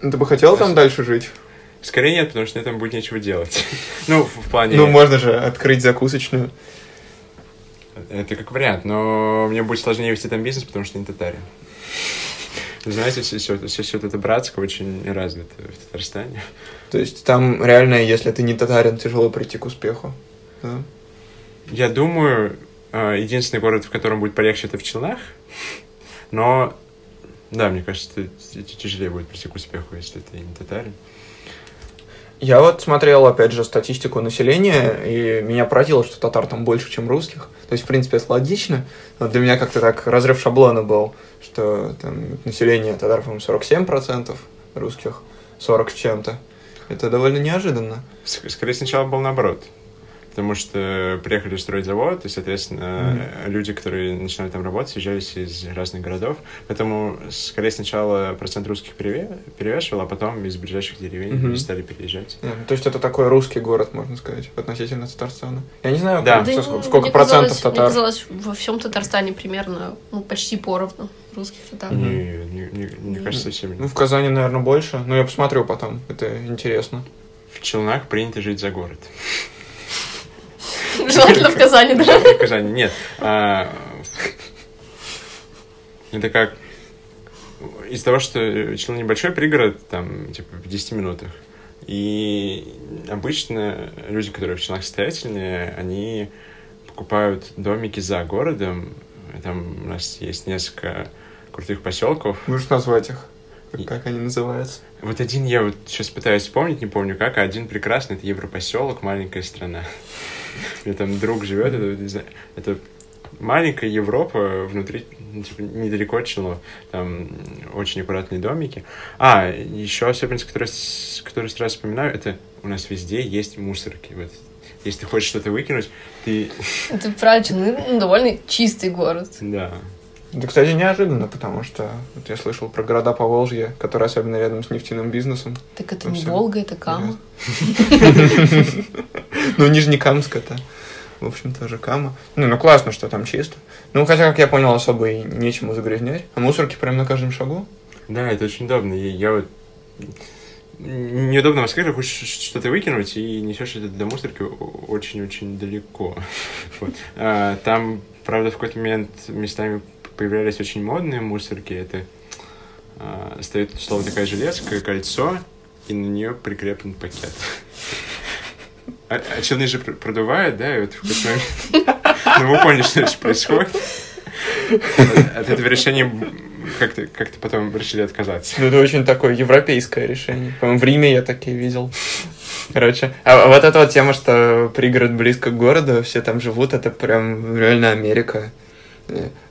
Ну, Ты бы хотел там дальше жить? Скорее нет, потому что мне там будет нечего делать. Ну, в плане... Ну, можно же открыть закусочную. Это как вариант, но мне будет сложнее вести там бизнес, потому что не татарин. Знаете, все, все, все, все это братское очень развито в Татарстане. То есть там реально, если ты не татарин, тяжело прийти к успеху. Да? Я думаю, э, единственный город, в котором будет полегче, это в Челнах. Но, да, мне кажется, тяжелее будет прийти к успеху, если ты не татарин. Я вот смотрел, опять же, статистику населения, и меня поразило, что татар там больше, чем русских. То есть, в принципе, это логично. Но для меня как-то так разрыв шаблона был, что там население татар, по-моему, 47%, русских 40 с чем-то. Это довольно неожиданно. Скорее, сначала был наоборот. Потому что приехали строить завод, и, соответственно, люди, которые начинали там работать, съезжались из разных городов. Поэтому, скорее, сначала процент русских переве- перевешивал, а потом из ближайших деревень люди стали переезжать. Да, то есть это такой русский город, можно сказать, относительно Татарстана. Я не знаю, Да. как- Да, сколько, сколько мне процентов казалось- татар. Мне казалось, во всем Татарстане примерно, ну, почти поровну русских татар. Не, не- не- мне кажется, совсем Ну, в Казани, наверное, больше. Но я посмотрю потом. Это интересно. В Челнах принято жить за город. Желательно в Казани, да. В Казани нет. А, Это как из-за того, что Челны небольшой пригород, там, типа, в 10 минутах. И обычно люди, которые в Челнах состоятельные, они покупают домики за городом. Там у нас есть несколько крутых поселков. Можешь назвать их? Как, как они называются? Вот один я вот сейчас пытаюсь вспомнить, не помню как, а один прекрасный, это Европоселок, маленькая страна. Меня там друг живет, это, не знаю, это маленькая Европа внутри, ну, типа, недалеко от Челнов. Там очень аккуратные домики. А, еще особенность, которую, которую сразу вспоминаю, это у нас везде есть мусорки. Вот. Если ты хочешь что-то выкинуть, ты... Это правильно, ну, довольно чистый город. Да. Это, кстати, неожиданно, потому что вот я слышал про города по Волжье, которые особенно рядом с нефтяным бизнесом. Так это не Волга, это Кама. Ну, Нижнекамск это, в общем, тоже Кама. Ну, ну классно, что там чисто. Ну, хотя, как я понял, особо и нечему загрязнять. А мусорки прямо на каждом шагу. Да, это очень удобно. И я вот неудобно в Москве, хочешь что-то выкинуть, и несешь это до мусорки очень-очень далеко. Вот. А, там, правда, в какой-то момент местами появлялись очень модные мусорки. Это а, стоит, словно такая железка, кольцо, и на нее прикреплен пакет. А, а челны же продувают, да, и вот в какой-то момент... Ну, вы поняли, что здесь происходит. От этого решения как-то как потом решили отказаться. Ну, это очень такое европейское решение. По-моему, в Риме я такие видел. Короче, а вот эта вот тема, что пригород близко к городу, все там живут, это прям реально Америка.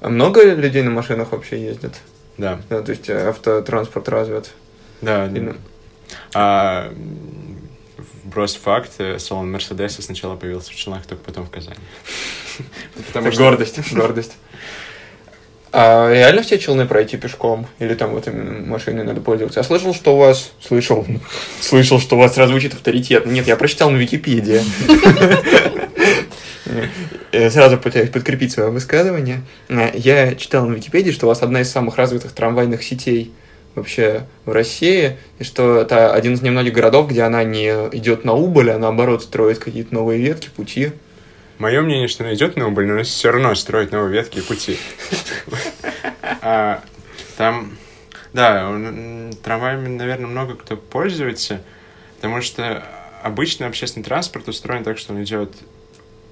А много людей на машинах вообще ездят? Да. да то есть э, автотранспорт развит. Да. И... А, просто факт, э, салон Мерседеса сначала появился в Челнах, только потом в Казани. Потому что... Гордость, гордость. А реально все челны пройти пешком? Или там вот именно машиной надо пользоваться? Я слышал, что у вас... Слышал. Слышал, что у вас сразу звучит авторитет. Нет, я прочитал на Википедии. Сразу пытаюсь подкрепить свое высказывание. Я читал на Википедии, что у вас одна из самых развитых трамвайных сетей вообще в России, и что это один из немногих городов, где она не идет на убыль, а наоборот строит какие-то новые ветки, пути. Мое мнение, что она идет на убыль, но все равно строит новые ветки и пути. А, там, да, трамваями, наверное, много кто пользуется, потому что обычно общественный транспорт устроен так, что он идет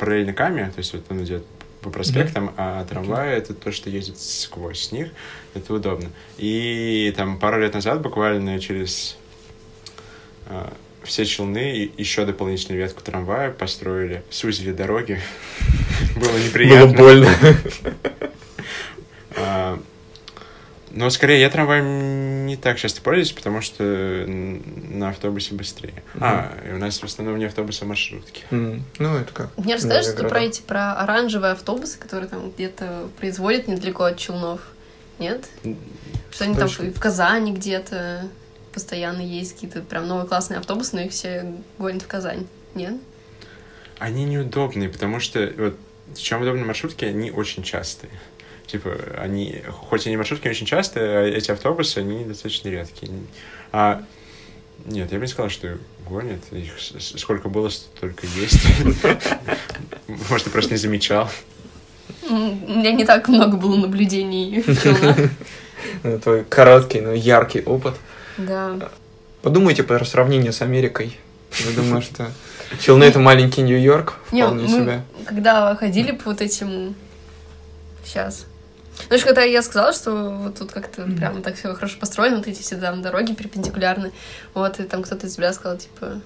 параллельно каме, то есть вот он идет по проспектам, а трамвай это то, что ездит сквозь них. Это удобно. И там пару лет назад, буквально через а, все челны еще дополнительную ветку трамвая построили, сузили дороги. Было неприятно. Было больно. Но скорее я трамваем не так часто пользуюсь, потому что на автобусе быстрее. Mm-hmm. А, и у нас в основном не автобусы, а маршрутки. Mm. Ну, это как? Мне расскажешь, что про эти, про оранжевые автобусы, которые там где-то производят недалеко от Челнов? Нет? Что они там в Казани где-то постоянно есть какие-то прям новые классные автобусы, но их все гонят в Казань. Нет? Они неудобные, потому что вот в чем удобны маршрутки, они очень частые. Типа, они, хоть они маршрутки очень частые, а эти автобусы, они достаточно редкие. А, нет, я бы не сказал, что гонят. Их сколько было, столько есть. Может, ты просто не замечал. У меня не так много было наблюдений в Твой короткий, но яркий опыт. Да. Подумайте про сравнение с Америкой. Я думаю, что Челны это маленький Нью-Йорк, вполне себе. Когда ходили по вот этим... Сейчас. Ну, что когда я сказала, что вот тут как-то mm-hmm. прямо так все хорошо построено, вот эти все там дороги перпендикулярны, вот, и там кто-то из тебя сказал, типа,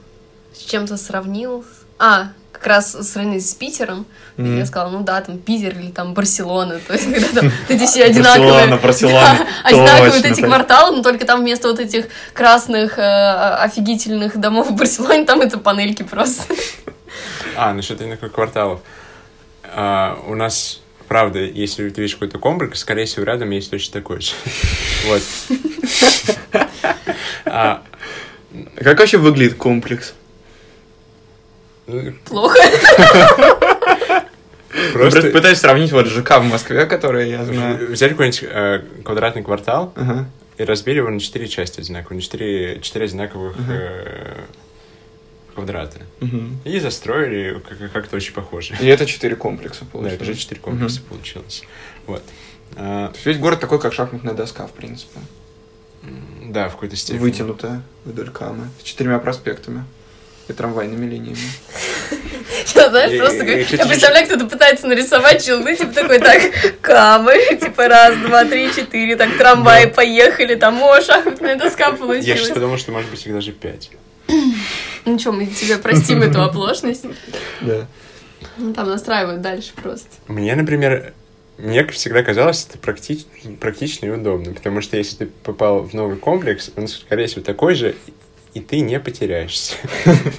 с чем-то сравнил. А, как раз сравнили с Питером. Mm-hmm. Я сказала, ну да, там Питер или там Барселона. То есть, когда там эти все одинаковые... Барселона, Барселона. Одинаковые вот эти кварталы, но только там вместо вот этих красных э, офигительных домов в Барселоне, там это панельки просто. А, насчет одинаковых кварталов. А, у нас правда, если ты видишь какой-то комплекс, скорее всего, рядом есть точно такой же. Вот. А, как вообще выглядит комплекс? Плохо. Просто пытаюсь сравнить вот ЖК в Москве, который я знаю. Взяли какой-нибудь э, квадратный квартал и разбили его на четыре части одинаковые, на четыре, четыре одинаковых э, квадрата. И застроили как-то очень похоже. И это четыре комплекса получилось. Да, это уже четыре комплекса получилось. Вот. А, То есть весь город такой, как шахматная доска, в принципе. да, в какой-то степени. Вытянутая вдоль Камы. С четырьмя проспектами. И трамвайными линиями. Я, знаешь, просто я представляю, кто-то пытается нарисовать челны, типа такой, так, камы, типа раз, два, три, четыре, так, трамваи поехали, там, о, шахматная доска Я сейчас получилась. подумал, что может быть их даже пять. Ну что, мы тебе простим эту оплошность. Да. Ну, Там настраивают дальше просто. Мне, например, мне всегда казалось это практи- практично и удобно, потому что если ты попал в новый комплекс, он, скорее всего, такой же, и ты не потеряешься.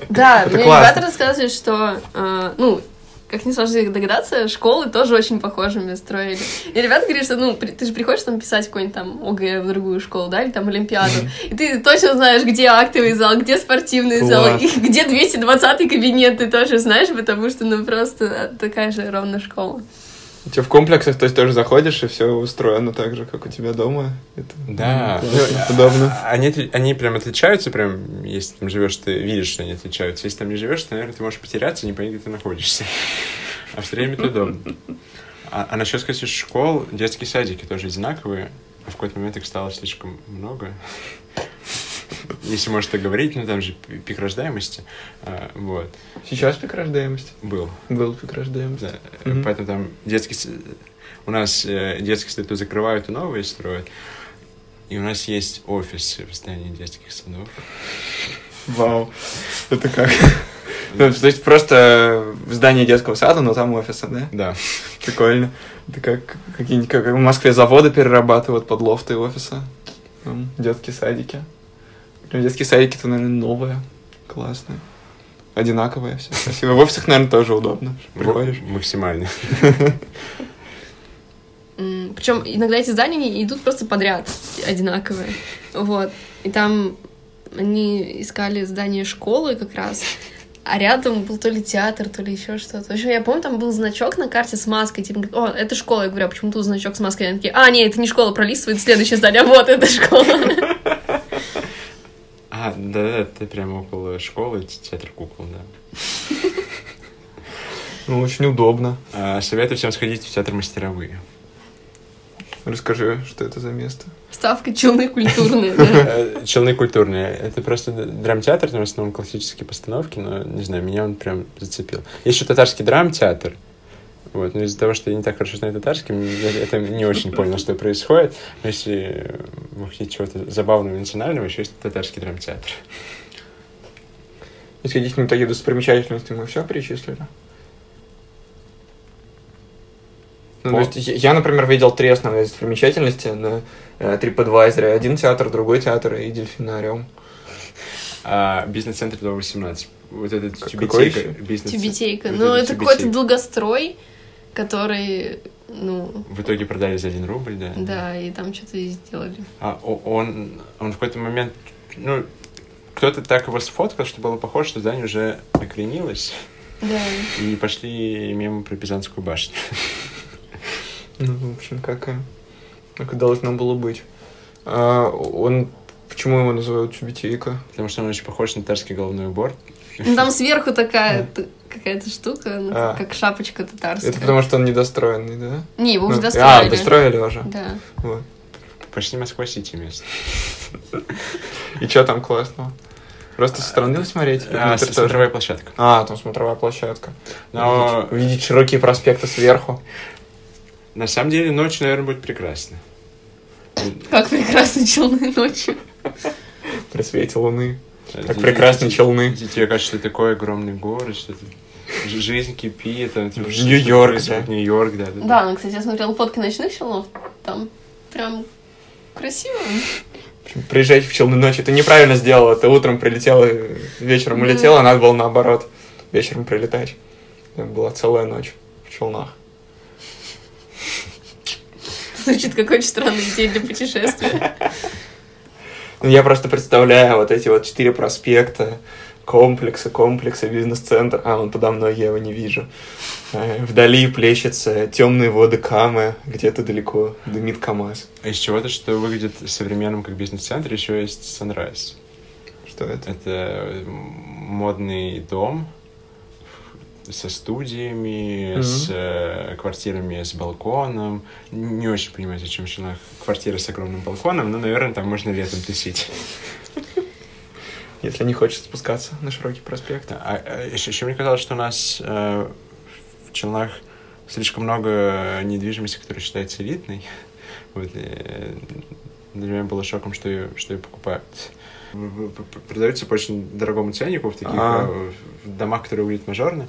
Да, мне ребята рассказывали, что, э, ну, как не сложно догадаться, школы тоже очень похожими строили. И ребята говорят, что, ну, при- ты же приходишь там писать какой-нибудь там ОГЭ в другую школу, да, или там Олимпиаду, и ты точно знаешь, где актовый зал, где спортивный зал, Класс. и где 220 кабинет, ты тоже знаешь, потому что, ну, просто такая же ровно школа. У тебя в комплексах, то есть тоже заходишь, и все устроено так же, как у тебя дома. Это Да. классно, удобно. А- Они, отли- они прям отличаются, прям, если там живешь, ты видишь, что они отличаются. Если там не живешь, то, наверное, ты можешь потеряться и не понять, где ты находишься. А в время это удобно. А, а насчет, кстати, школ, детские садики тоже одинаковые. А в какой-то момент их стало слишком много. Если можно так говорить, ну там же пи- пик рождаемости. А, вот, Сейчас пик рождаемости. был. Был пик рождаемости. Да. Мгм. Поэтому там детский... У нас э, детские сады то закрывают и новые строят. И у нас есть офисы в здании детских садов. Вау. Это как? Ну, то есть просто в здании детского сада, но там офисы, да? Да. Прикольно. Это как какие-нибудь, как в Москве заводы перерабатывают под лофты и офисы. Там детские садики. Прям Детские садики-то, наверное, новые. Классные. Одинаковые все. Красиво. В офисах, наверное, тоже удобно. Приходишь. Максимально. Причем иногда эти здания идут просто подряд, одинаковые. Вот. И там они искали здание школы как раз, а рядом был то ли театр, то ли еще что-то. В общем, я помню, там был значок на карте с маской, типа, о, это школа. Я говорю, а почему тут значок с маской? Они такие, а, нет, это не школа, пролистывает следующее здание, а вот это школа. А, да-да, ты прямо около школы, те- театр кукол, да. Ну, очень удобно. А, советую всем сходить в театр мастеровые. Расскажи, что это за место. Ставка челны культурные, да. Э, Челны культурные. Это просто драмтеатр, там в основном классические постановки, но, не знаю, меня он прям зацепил. Есть еще татарский драмтеатр. Вот, но из-за того, что я не так хорошо знаю татарский, я это не очень понял, что происходит. Но если вы хотите чего-то забавного и национального, еще есть татарский драмтеатр. Из каких-нибудь таких достопримечательностей мы все перечислили? Ну, то есть я, например, видел три основные достопримечательности на э, TripAdvisor. Один театр, другой театр и дельфинариум. А, бизнес-центр до 18. Вот этот Как- тюбетейка. бизнес- Тюбетейка. вот Ну, это какой-то долгострой, который, ну, В итоге продали за один рубль, да. да, и там что-то и сделали. А он, он в какой-то момент, ну, кто-то так его сфоткал, что было похоже, что здание уже накренилось, Да. и пошли мимо про Пизанскую башню. Ну, в общем, как, как и должно было быть. А, он... Почему его называют Чубитейка? Потому что он очень похож на татарский головной убор. Ну, там сверху такая какая-то штука, ну, А. как шапочка татарская. Это потому, что он недостроенный, да? Не, его уже Ну, достроили. А, достроили уже. Да. Вот. Почти Москва-Сити место. И что там классного? Просто со стороны смотреть? А, смотровая площадка. А, там смотровая площадка. Но Увидеть, широкие проспекты сверху. на самом деле ночью, наверное, будет прекрасно. Как прекрасно челны ночью. При свете луны. Как прекрасны ди- челны. Тебе кажется, что такой огромный город, что это ж- жизнь кипит, там, типа, Нью-Йорк, да. Нью-Йорк, да. да, Да, ну, кстати, я смотрела фотки ночных челнов. Там прям красиво. В общем, Приезжать в челны ночью. Ты неправильно сделала. Ты утром прилетела, вечером улетела, а надо было наоборот. Вечером прилетать. Была целая ночь в челнах. Звучит как очень странная идея для путешествия. Ну, я просто представляю вот эти вот четыре проспекта, комплексы, комплексы, бизнес-центр. А, он подо мной, я его не вижу. Э, Вдали плещется темные воды Камы, где-то далеко дымит КамАЗ. А из чего-то, что выглядит современным как бизнес-центр, еще есть Sunrise. Что это? Это модный дом со студиями, Мгм. с э, квартирами с балконом. Не очень понимаю, зачем Челнах квартира с огромным балконом, но, наверное, там можно летом тусить. Если не хочется спускаться на широкий проспект. А, еще, мне казалось, что у нас э, в Челнах слишком много недвижимости, которая считается элитной. Вот, э, для меня было шоком, что ее, что ее покупают. Продаются по очень дорогому ценнику в таких А. э, в домах, которые выглядят мажорно.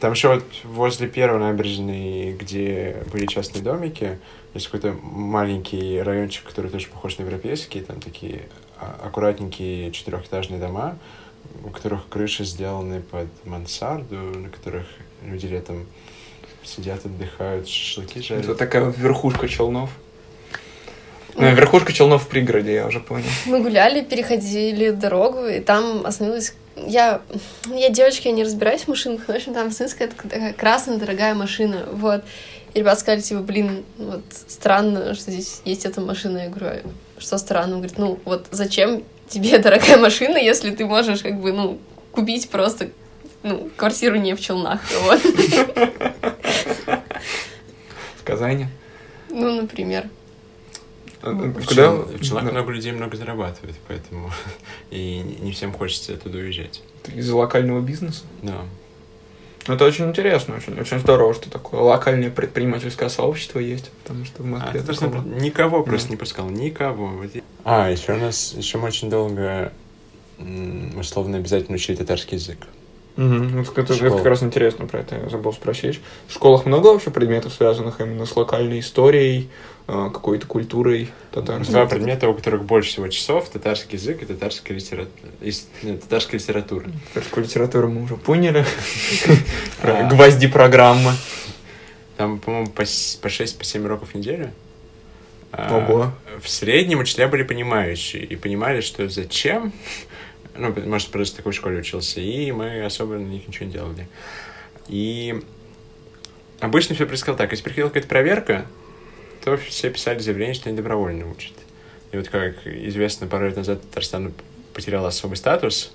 Там еще вот возле первой набережной, где были частные домики, есть какой-то маленький райончик, который тоже похож на европейский. Там такие а, аккуратненькие четырехэтажные дома, у которых крыши сделаны под мансарду, на которых люди летом сидят, отдыхают, шашлыки жарят. Это такая верхушка Челнов. Ну, верхушка Челнов в пригороде, я уже понял. Мы гуляли, переходили дорогу, и там остановилась... Я, я девочка, я не разбираюсь в машинах, но, в общем, там остановилась какая-то такая красная дорогая машина, вот. И ребята сказали, типа, блин, вот странно, что здесь есть эта машина. Я говорю, «А что странно? Он говорит, ну, вот зачем тебе дорогая машина, если ты можешь, как бы, ну, купить просто, ну, квартиру не в Челнах, вот. В Казани. Ну, например. А, Куда? Чел- в Челнах много людей много зарабатывает, поэтому и не всем хочется оттуда уезжать. Из-за локального бизнеса. Да. Ну, Это очень интересно, очень, очень здорово, что такое локальное предпринимательское сообщество есть, потому что в А, Москве просто такого- никого просто Да. не пускал, никого. А, еще у нас, еще мы очень долго условно обязательно учили татарский язык. Вот это, это как раз интересно про это, я забыл спросить. В школах много вообще предметов, связанных именно с локальной историей, какой-то культурой татарской? Два предмета, у которых больше всего часов, татарский язык и татарская литература. Татарская литература. Татарскую литературу мы уже поняли. А. Гвозди программы. Там, по-моему, по 6-7 уроков в неделю. А, Ого. В среднем учителя были понимающие и понимали, что зачем. Ну, может, просто в такой школе учился, и мы особо на них ничего не делали. И обычно все происходило так. Если приходила какая-то проверка, то все писали заявление, что они добровольно учат. И вот как известно, пару лет назад Татарстан потерял особый статус,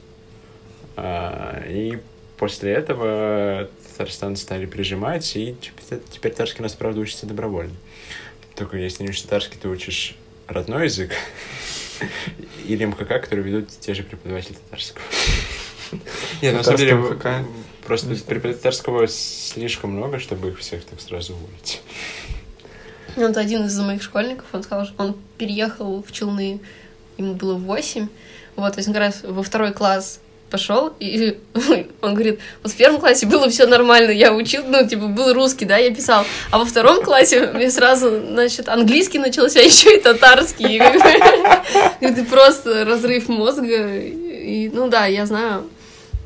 а, и после этого Татарстан стали прижимать, и теперь, теперь татарский у нас, правда, учится добровольно. Только если не учишь татарский, ты учишь родной язык или МХК, которые ведут те же преподаватели татарского. Нет, на самом деле, просто преподавателей татарского слишком много, чтобы их всех так сразу уволить. Вот один из моих школьников, он сказал, что он переехал в Челны, ему было восемь, вот, то есть он как раз во второй класс пошел, и он говорит, вот в первом классе было все нормально, я учил, ну, типа, был русский, да, я писал, а во втором классе мне сразу, значит, английский начался, еще и татарский, это просто разрыв мозга, и, ну, да, я знаю,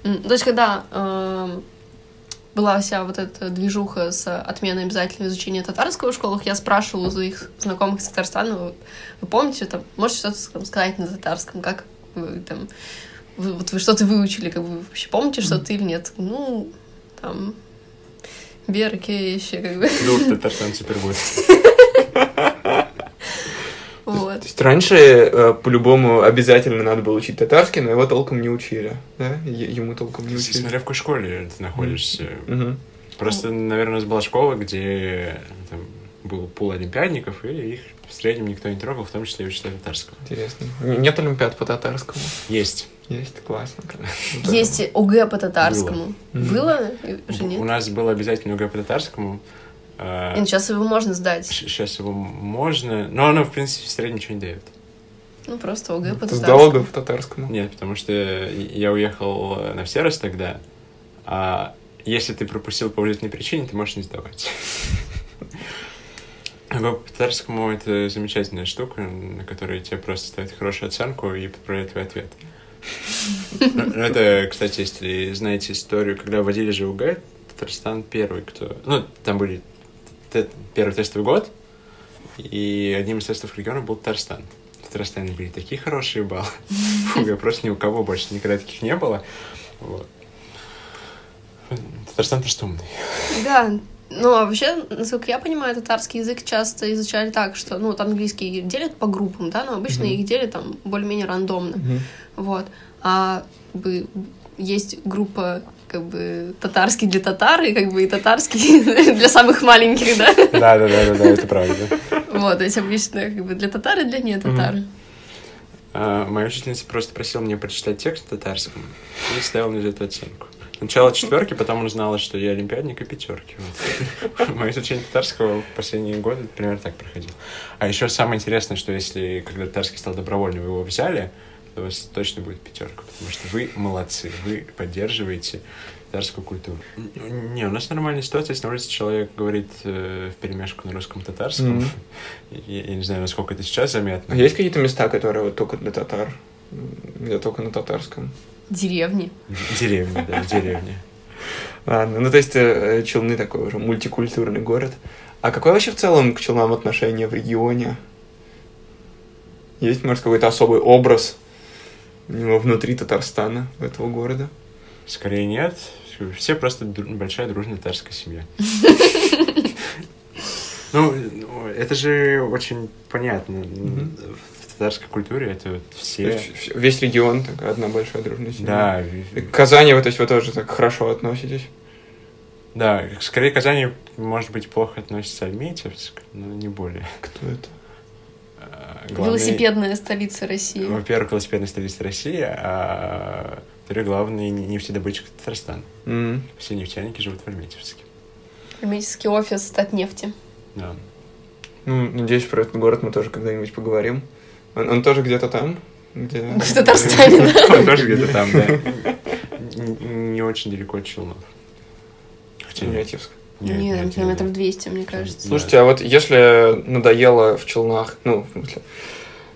то есть, когда эм, была вся вот эта движуха с отменой обязательного изучения татарского в школах, я спрашивала у своих знакомых из Татарстана, вы, вы помните, там, можете что-то сказать на татарском, как вы там, вы, вот вы что-то выучили, как бы, вы вообще помните что-то или нет? Ну, там, берки еще, как бы, Дур Татарстан Супергуд. Вот. То есть раньше э, по-любому обязательно надо было учить татарский, но его толком не учили, да? Е- Ему толком не учили. Смотря в какой школе ты находишься. Мгм. Просто, наверное, у нас была школа, где там, был пул олимпиадников, и их в среднем никто не трогал, в том числе и учителя татарского. Интересно. Нет олимпиад по татарскому? Есть. Есть, классно. Есть ОГЭ по татарскому. Было. Было? Уже У нас был обязательно УГ по татарскому. А, И сейчас его можно сдать. Сейчас его можно, но оно, в принципе, в среднем ничего не дает. Ну, просто ОГЭ по Ты сдал татарскому. ОГЭ по татарскому? Нет, потому что я уехал на Всерос тогда, а если ты пропустил по уважительной причине, ты можешь не сдавать. ОГЭ по татарскому — это замечательная штука, на которой тебе просто ставят хорошую оценку и подправляют твой ответ. Ну, Это, кстати, если знаете историю, когда вводили же УГ, Татарстан первый, кто... Ну, там были первый тестовый год, и одним из тестов региона был Татарстан. В Татарстане были такие хорошие баллы. Фу, я просто ни у кого больше никогда таких не было. Вот. Татарстан просто умный. Да, ну, а вообще, насколько я понимаю, татарский язык часто изучали так, что, ну, вот английский делят по группам, да, но обычно Мгм. их делят там более-менее рандомно, Мгм. вот. А есть группа как бы татарский для татар и как бы и татарский для самых маленьких, да? Да, да, да, да, да, это правда. Вот, то есть обычно как бы для татар и для не татар. А, моя учительница просто просила меня прочитать текст на татарском и ставила мне за это оценку. Сначала четверки, потом узнала, что я олимпиадник и пятерки. Вот. Мое изучение татарского в последние годы примерно так проходило. А еще самое интересное, что если когда татарский стал добровольным, вы его взяли, у вас точно будет пятерка, потому что вы молодцы, вы поддерживаете татарскую культуру. Не, у нас нормальная ситуация, если на улице человек говорит э, в перемешку на русском татарском. Mm-hmm. Я, я не знаю, насколько это сейчас заметно. А есть какие-то места, которые вот только для татар, где только на татарском? Деревни. Деревни, да, деревни. Ладно, ну то есть э, Челны такой уже мультикультурный город. А какое вообще в целом к Челнам отношение в регионе? Есть, может, какой-то особый образ внутри Татарстана, этого города? Скорее нет. Все просто большая дружная татарская семья. Ну, это же очень понятно татарской культуре это все... Весь регион, так, одна большая дружная семья. Да. К Казани, то есть вы тоже так хорошо относитесь? Да, скорее Казани, может быть, плохо относится Альметьевск, но не более. Кто это? Главный... Велосипедная столица России. Во-первых, велосипедная столица России, а во-вторых, главный нефтедобытчик Татарстана. Mm-hmm. Все нефтяники живут в Альметьевске. Альметьевский офис Татнефти. Да. Ну, надеюсь, про этот город мы тоже когда-нибудь поговорим. Он, он тоже где-то там? Где... В Татарстане, да? Он тоже где-то там, да. Не очень далеко от Челнов. Хотя Тимирятевск. Нет, нет, километров 200, мне кажется. Слушайте, а вот если надоело в Челнах, ну, в смысле,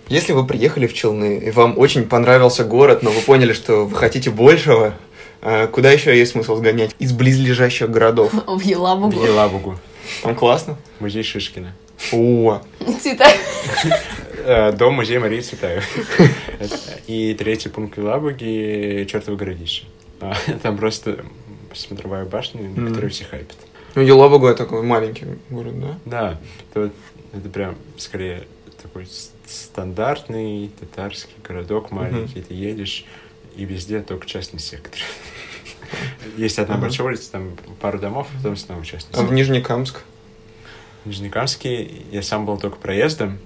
если вы приехали в Челны, и вам очень понравился город, но вы поняли, что вы хотите большего, а куда еще есть смысл сгонять из близлежащих городов? В Елабугу. В Елабугу. Там классно? Музей Шишкина. О! Цвета. Э, дом музея Марии Цветаевой. И третий пункт Лабуги — чертово городище. А, там просто смотровая башня, на которой все хайпят. Ну, Елабуга — такой маленький город, да? Да. Это, это прям скорее такой стандартный татарский городок маленький. Ты едешь, и везде только частный сектор. Есть одна большая улица, там пару домов, а потом снова частный сектор. А в Нижнекамск? В Нижнекамске я сам был только проездом,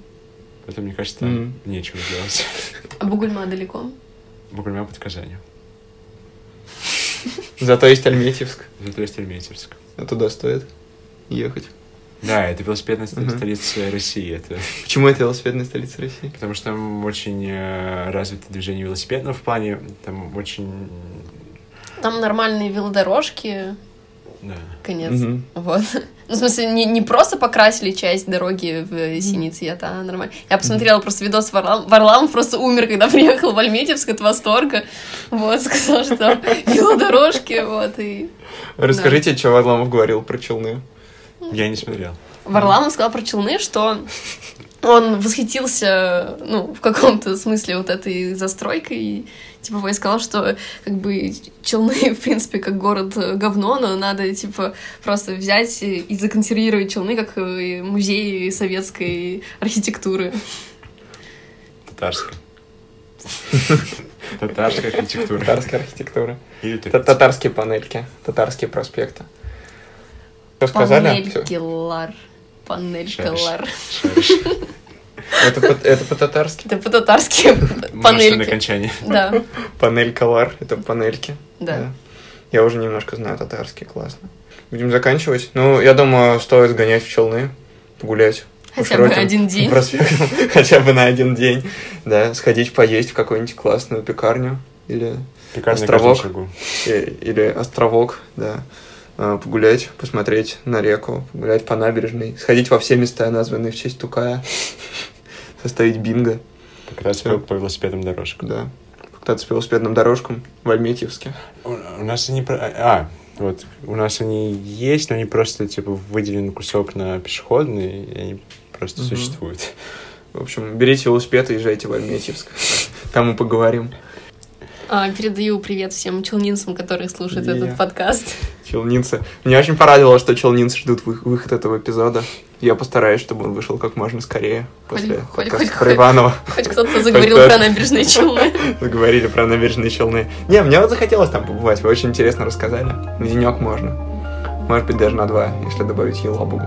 Поэтому, мне кажется, там нечего делать. А Бугульма далеко? Бугульма под Казанью. Зато есть Альметьевск. Зато есть Альметьевск. А туда стоит ехать? Да, это велосипедная uh-huh. столица России. Это... Почему это велосипедная столица России? Потому что там очень э, развито движение велосипедов в плане, там очень... Там нормальные велодорожки, да. Конец. Угу. Вот. Ну, в смысле, не, не просто покрасили часть дороги в синий цвет, а нормально. Я посмотрела просто видос Варлам. Варлам просто умер, когда приехал в Альметьевск от восторга. Вот, сказал, что там велодорожки, вот, и... Расскажите, да. что Варламов говорил про челны. Я не смотрел. Варламов сказал про челны, что он восхитился, ну, в каком-то смысле вот этой застройкой, и, типа, я сказал, что, как бы, Челны, в принципе, как город говно, но надо, типа, просто взять и законсервировать Челны как музей советской архитектуры. Татарской. Татарская архитектура. Татарская архитектура. Татарские панельки, татарские проспекты. Что сказали? Панельки, лар. Панелька лар. Это, по, это по-татарски? Это по-татарски. Панельки. на окончании. Да. Панель калар, это панельки. Да. да. Я уже немножко знаю татарский, классно. Будем заканчивать. Ну, я думаю, стоит сгонять в Челны, погулять. Хотя бы один день. Хотя бы на один день. Да, сходить поесть в какую-нибудь классную пекарню. Или Пекарня островок. Или островок, да. А, погулять, посмотреть на реку, погулять по набережной, сходить во все места, названные в честь Тукая, составить бинго. Покататься по, по велосипедным дорожкам. Да, покататься по велосипедным дорожкам в Альметьевске. У, нас они... А, вот, у нас они есть, но они просто, типа, выделен кусок на пешеходный, и они просто существуют. В общем, берите велосипед и езжайте в Альметьевск. Там мы поговорим. А, передаю привет всем челнинцам, которые слушают yeah. этот подкаст. Челнинцы. Меня очень порадовало, что челнинцы ждут вы- выход этого эпизода. Я постараюсь, чтобы он вышел как можно скорее после Хоть- подкаста хоть- про Иванова. Хоть кто-то заговорил про набережные Челны. Заговорили про набережные Челны. Не, мне вот захотелось там побывать. Вы очень интересно рассказали. На денек можно. Может быть, даже на два, если добавить Елабугу.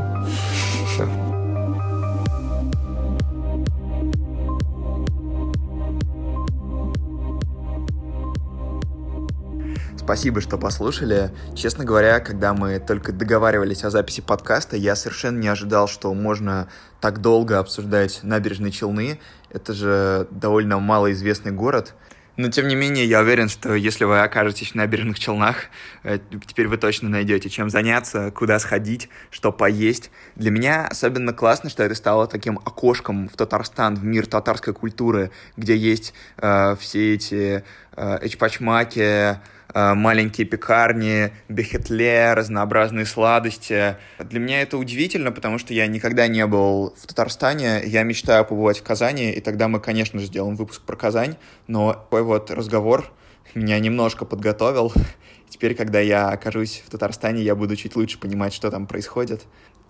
Спасибо, что послушали. Честно говоря, когда мы только договаривались о записи подкаста, я совершенно не ожидал, что можно так долго обсуждать набережные Челны. Это же довольно малоизвестный город. Но, тем не менее, я уверен, что если вы окажетесь в набережных Челнах, э, теперь вы точно найдете, чем заняться, куда сходить, что поесть. Для меня особенно классно, что это стало таким окошком в Татарстан, в мир татарской культуры, где есть э, все эти э, эчпачмаки, маленькие пекарни, бехетле, разнообразные сладости. Для меня это удивительно, потому что я никогда не был в Татарстане. Я мечтаю побывать в Казани, и тогда мы, конечно же, сделаем выпуск про Казань. Но такой вот разговор меня немножко подготовил. Теперь, когда я окажусь в Татарстане, я буду чуть лучше понимать, что там происходит.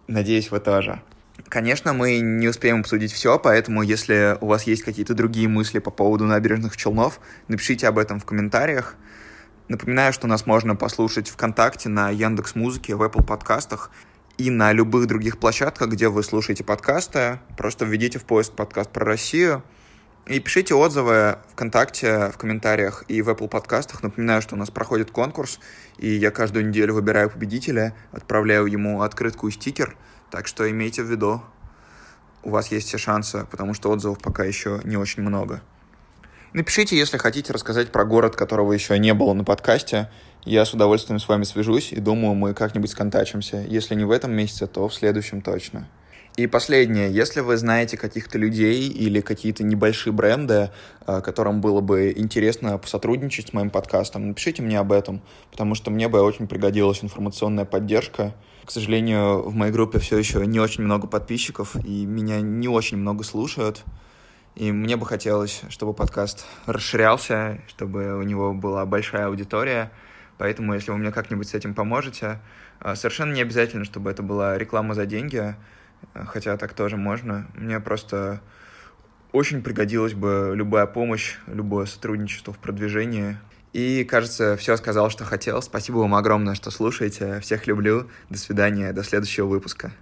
Надеюсь, вы тоже. Конечно, мы не успеем обсудить все, поэтому если у вас есть какие-то другие мысли по поводу набережных Челнов, напишите об этом в комментариях. Напоминаю, что нас можно послушать ВКонтакте, на Яндекс Музыке, в Apple подкастах и на любых других площадках, где вы слушаете подкасты. Просто введите в поиск подкаст про Россию и пишите отзывы ВКонтакте, в комментариях и в Apple подкастах. Напоминаю, что у нас проходит конкурс, и я каждую неделю выбираю победителя, отправляю ему открытку и стикер, так что имейте в виду, у вас есть все шансы, потому что отзывов пока еще не очень много. Напишите, если хотите рассказать про город, которого еще не было на подкасте. Я с удовольствием с вами свяжусь и думаю, мы как-нибудь сконтачимся. Если не в этом месяце, то в следующем точно. И последнее, если вы знаете каких-то людей или какие-то небольшие бренды, э, которым было бы интересно посотрудничать с моим подкастом, напишите мне об этом, потому что мне бы очень пригодилась информационная поддержка. К сожалению, в моей группе все еще не очень много подписчиков, и меня не очень много слушают. И мне бы хотелось, чтобы подкаст расширялся, чтобы у него была большая аудитория. Поэтому, если вы мне как-нибудь с этим поможете, э, совершенно не обязательно, чтобы это была реклама за деньги, хотя так тоже можно. Мне просто очень пригодилась бы любая помощь, любое сотрудничество в продвижении. И, кажется, все сказал, что хотел. Спасибо вам огромное, что слушаете. Всех люблю. До свидания. До следующего выпуска.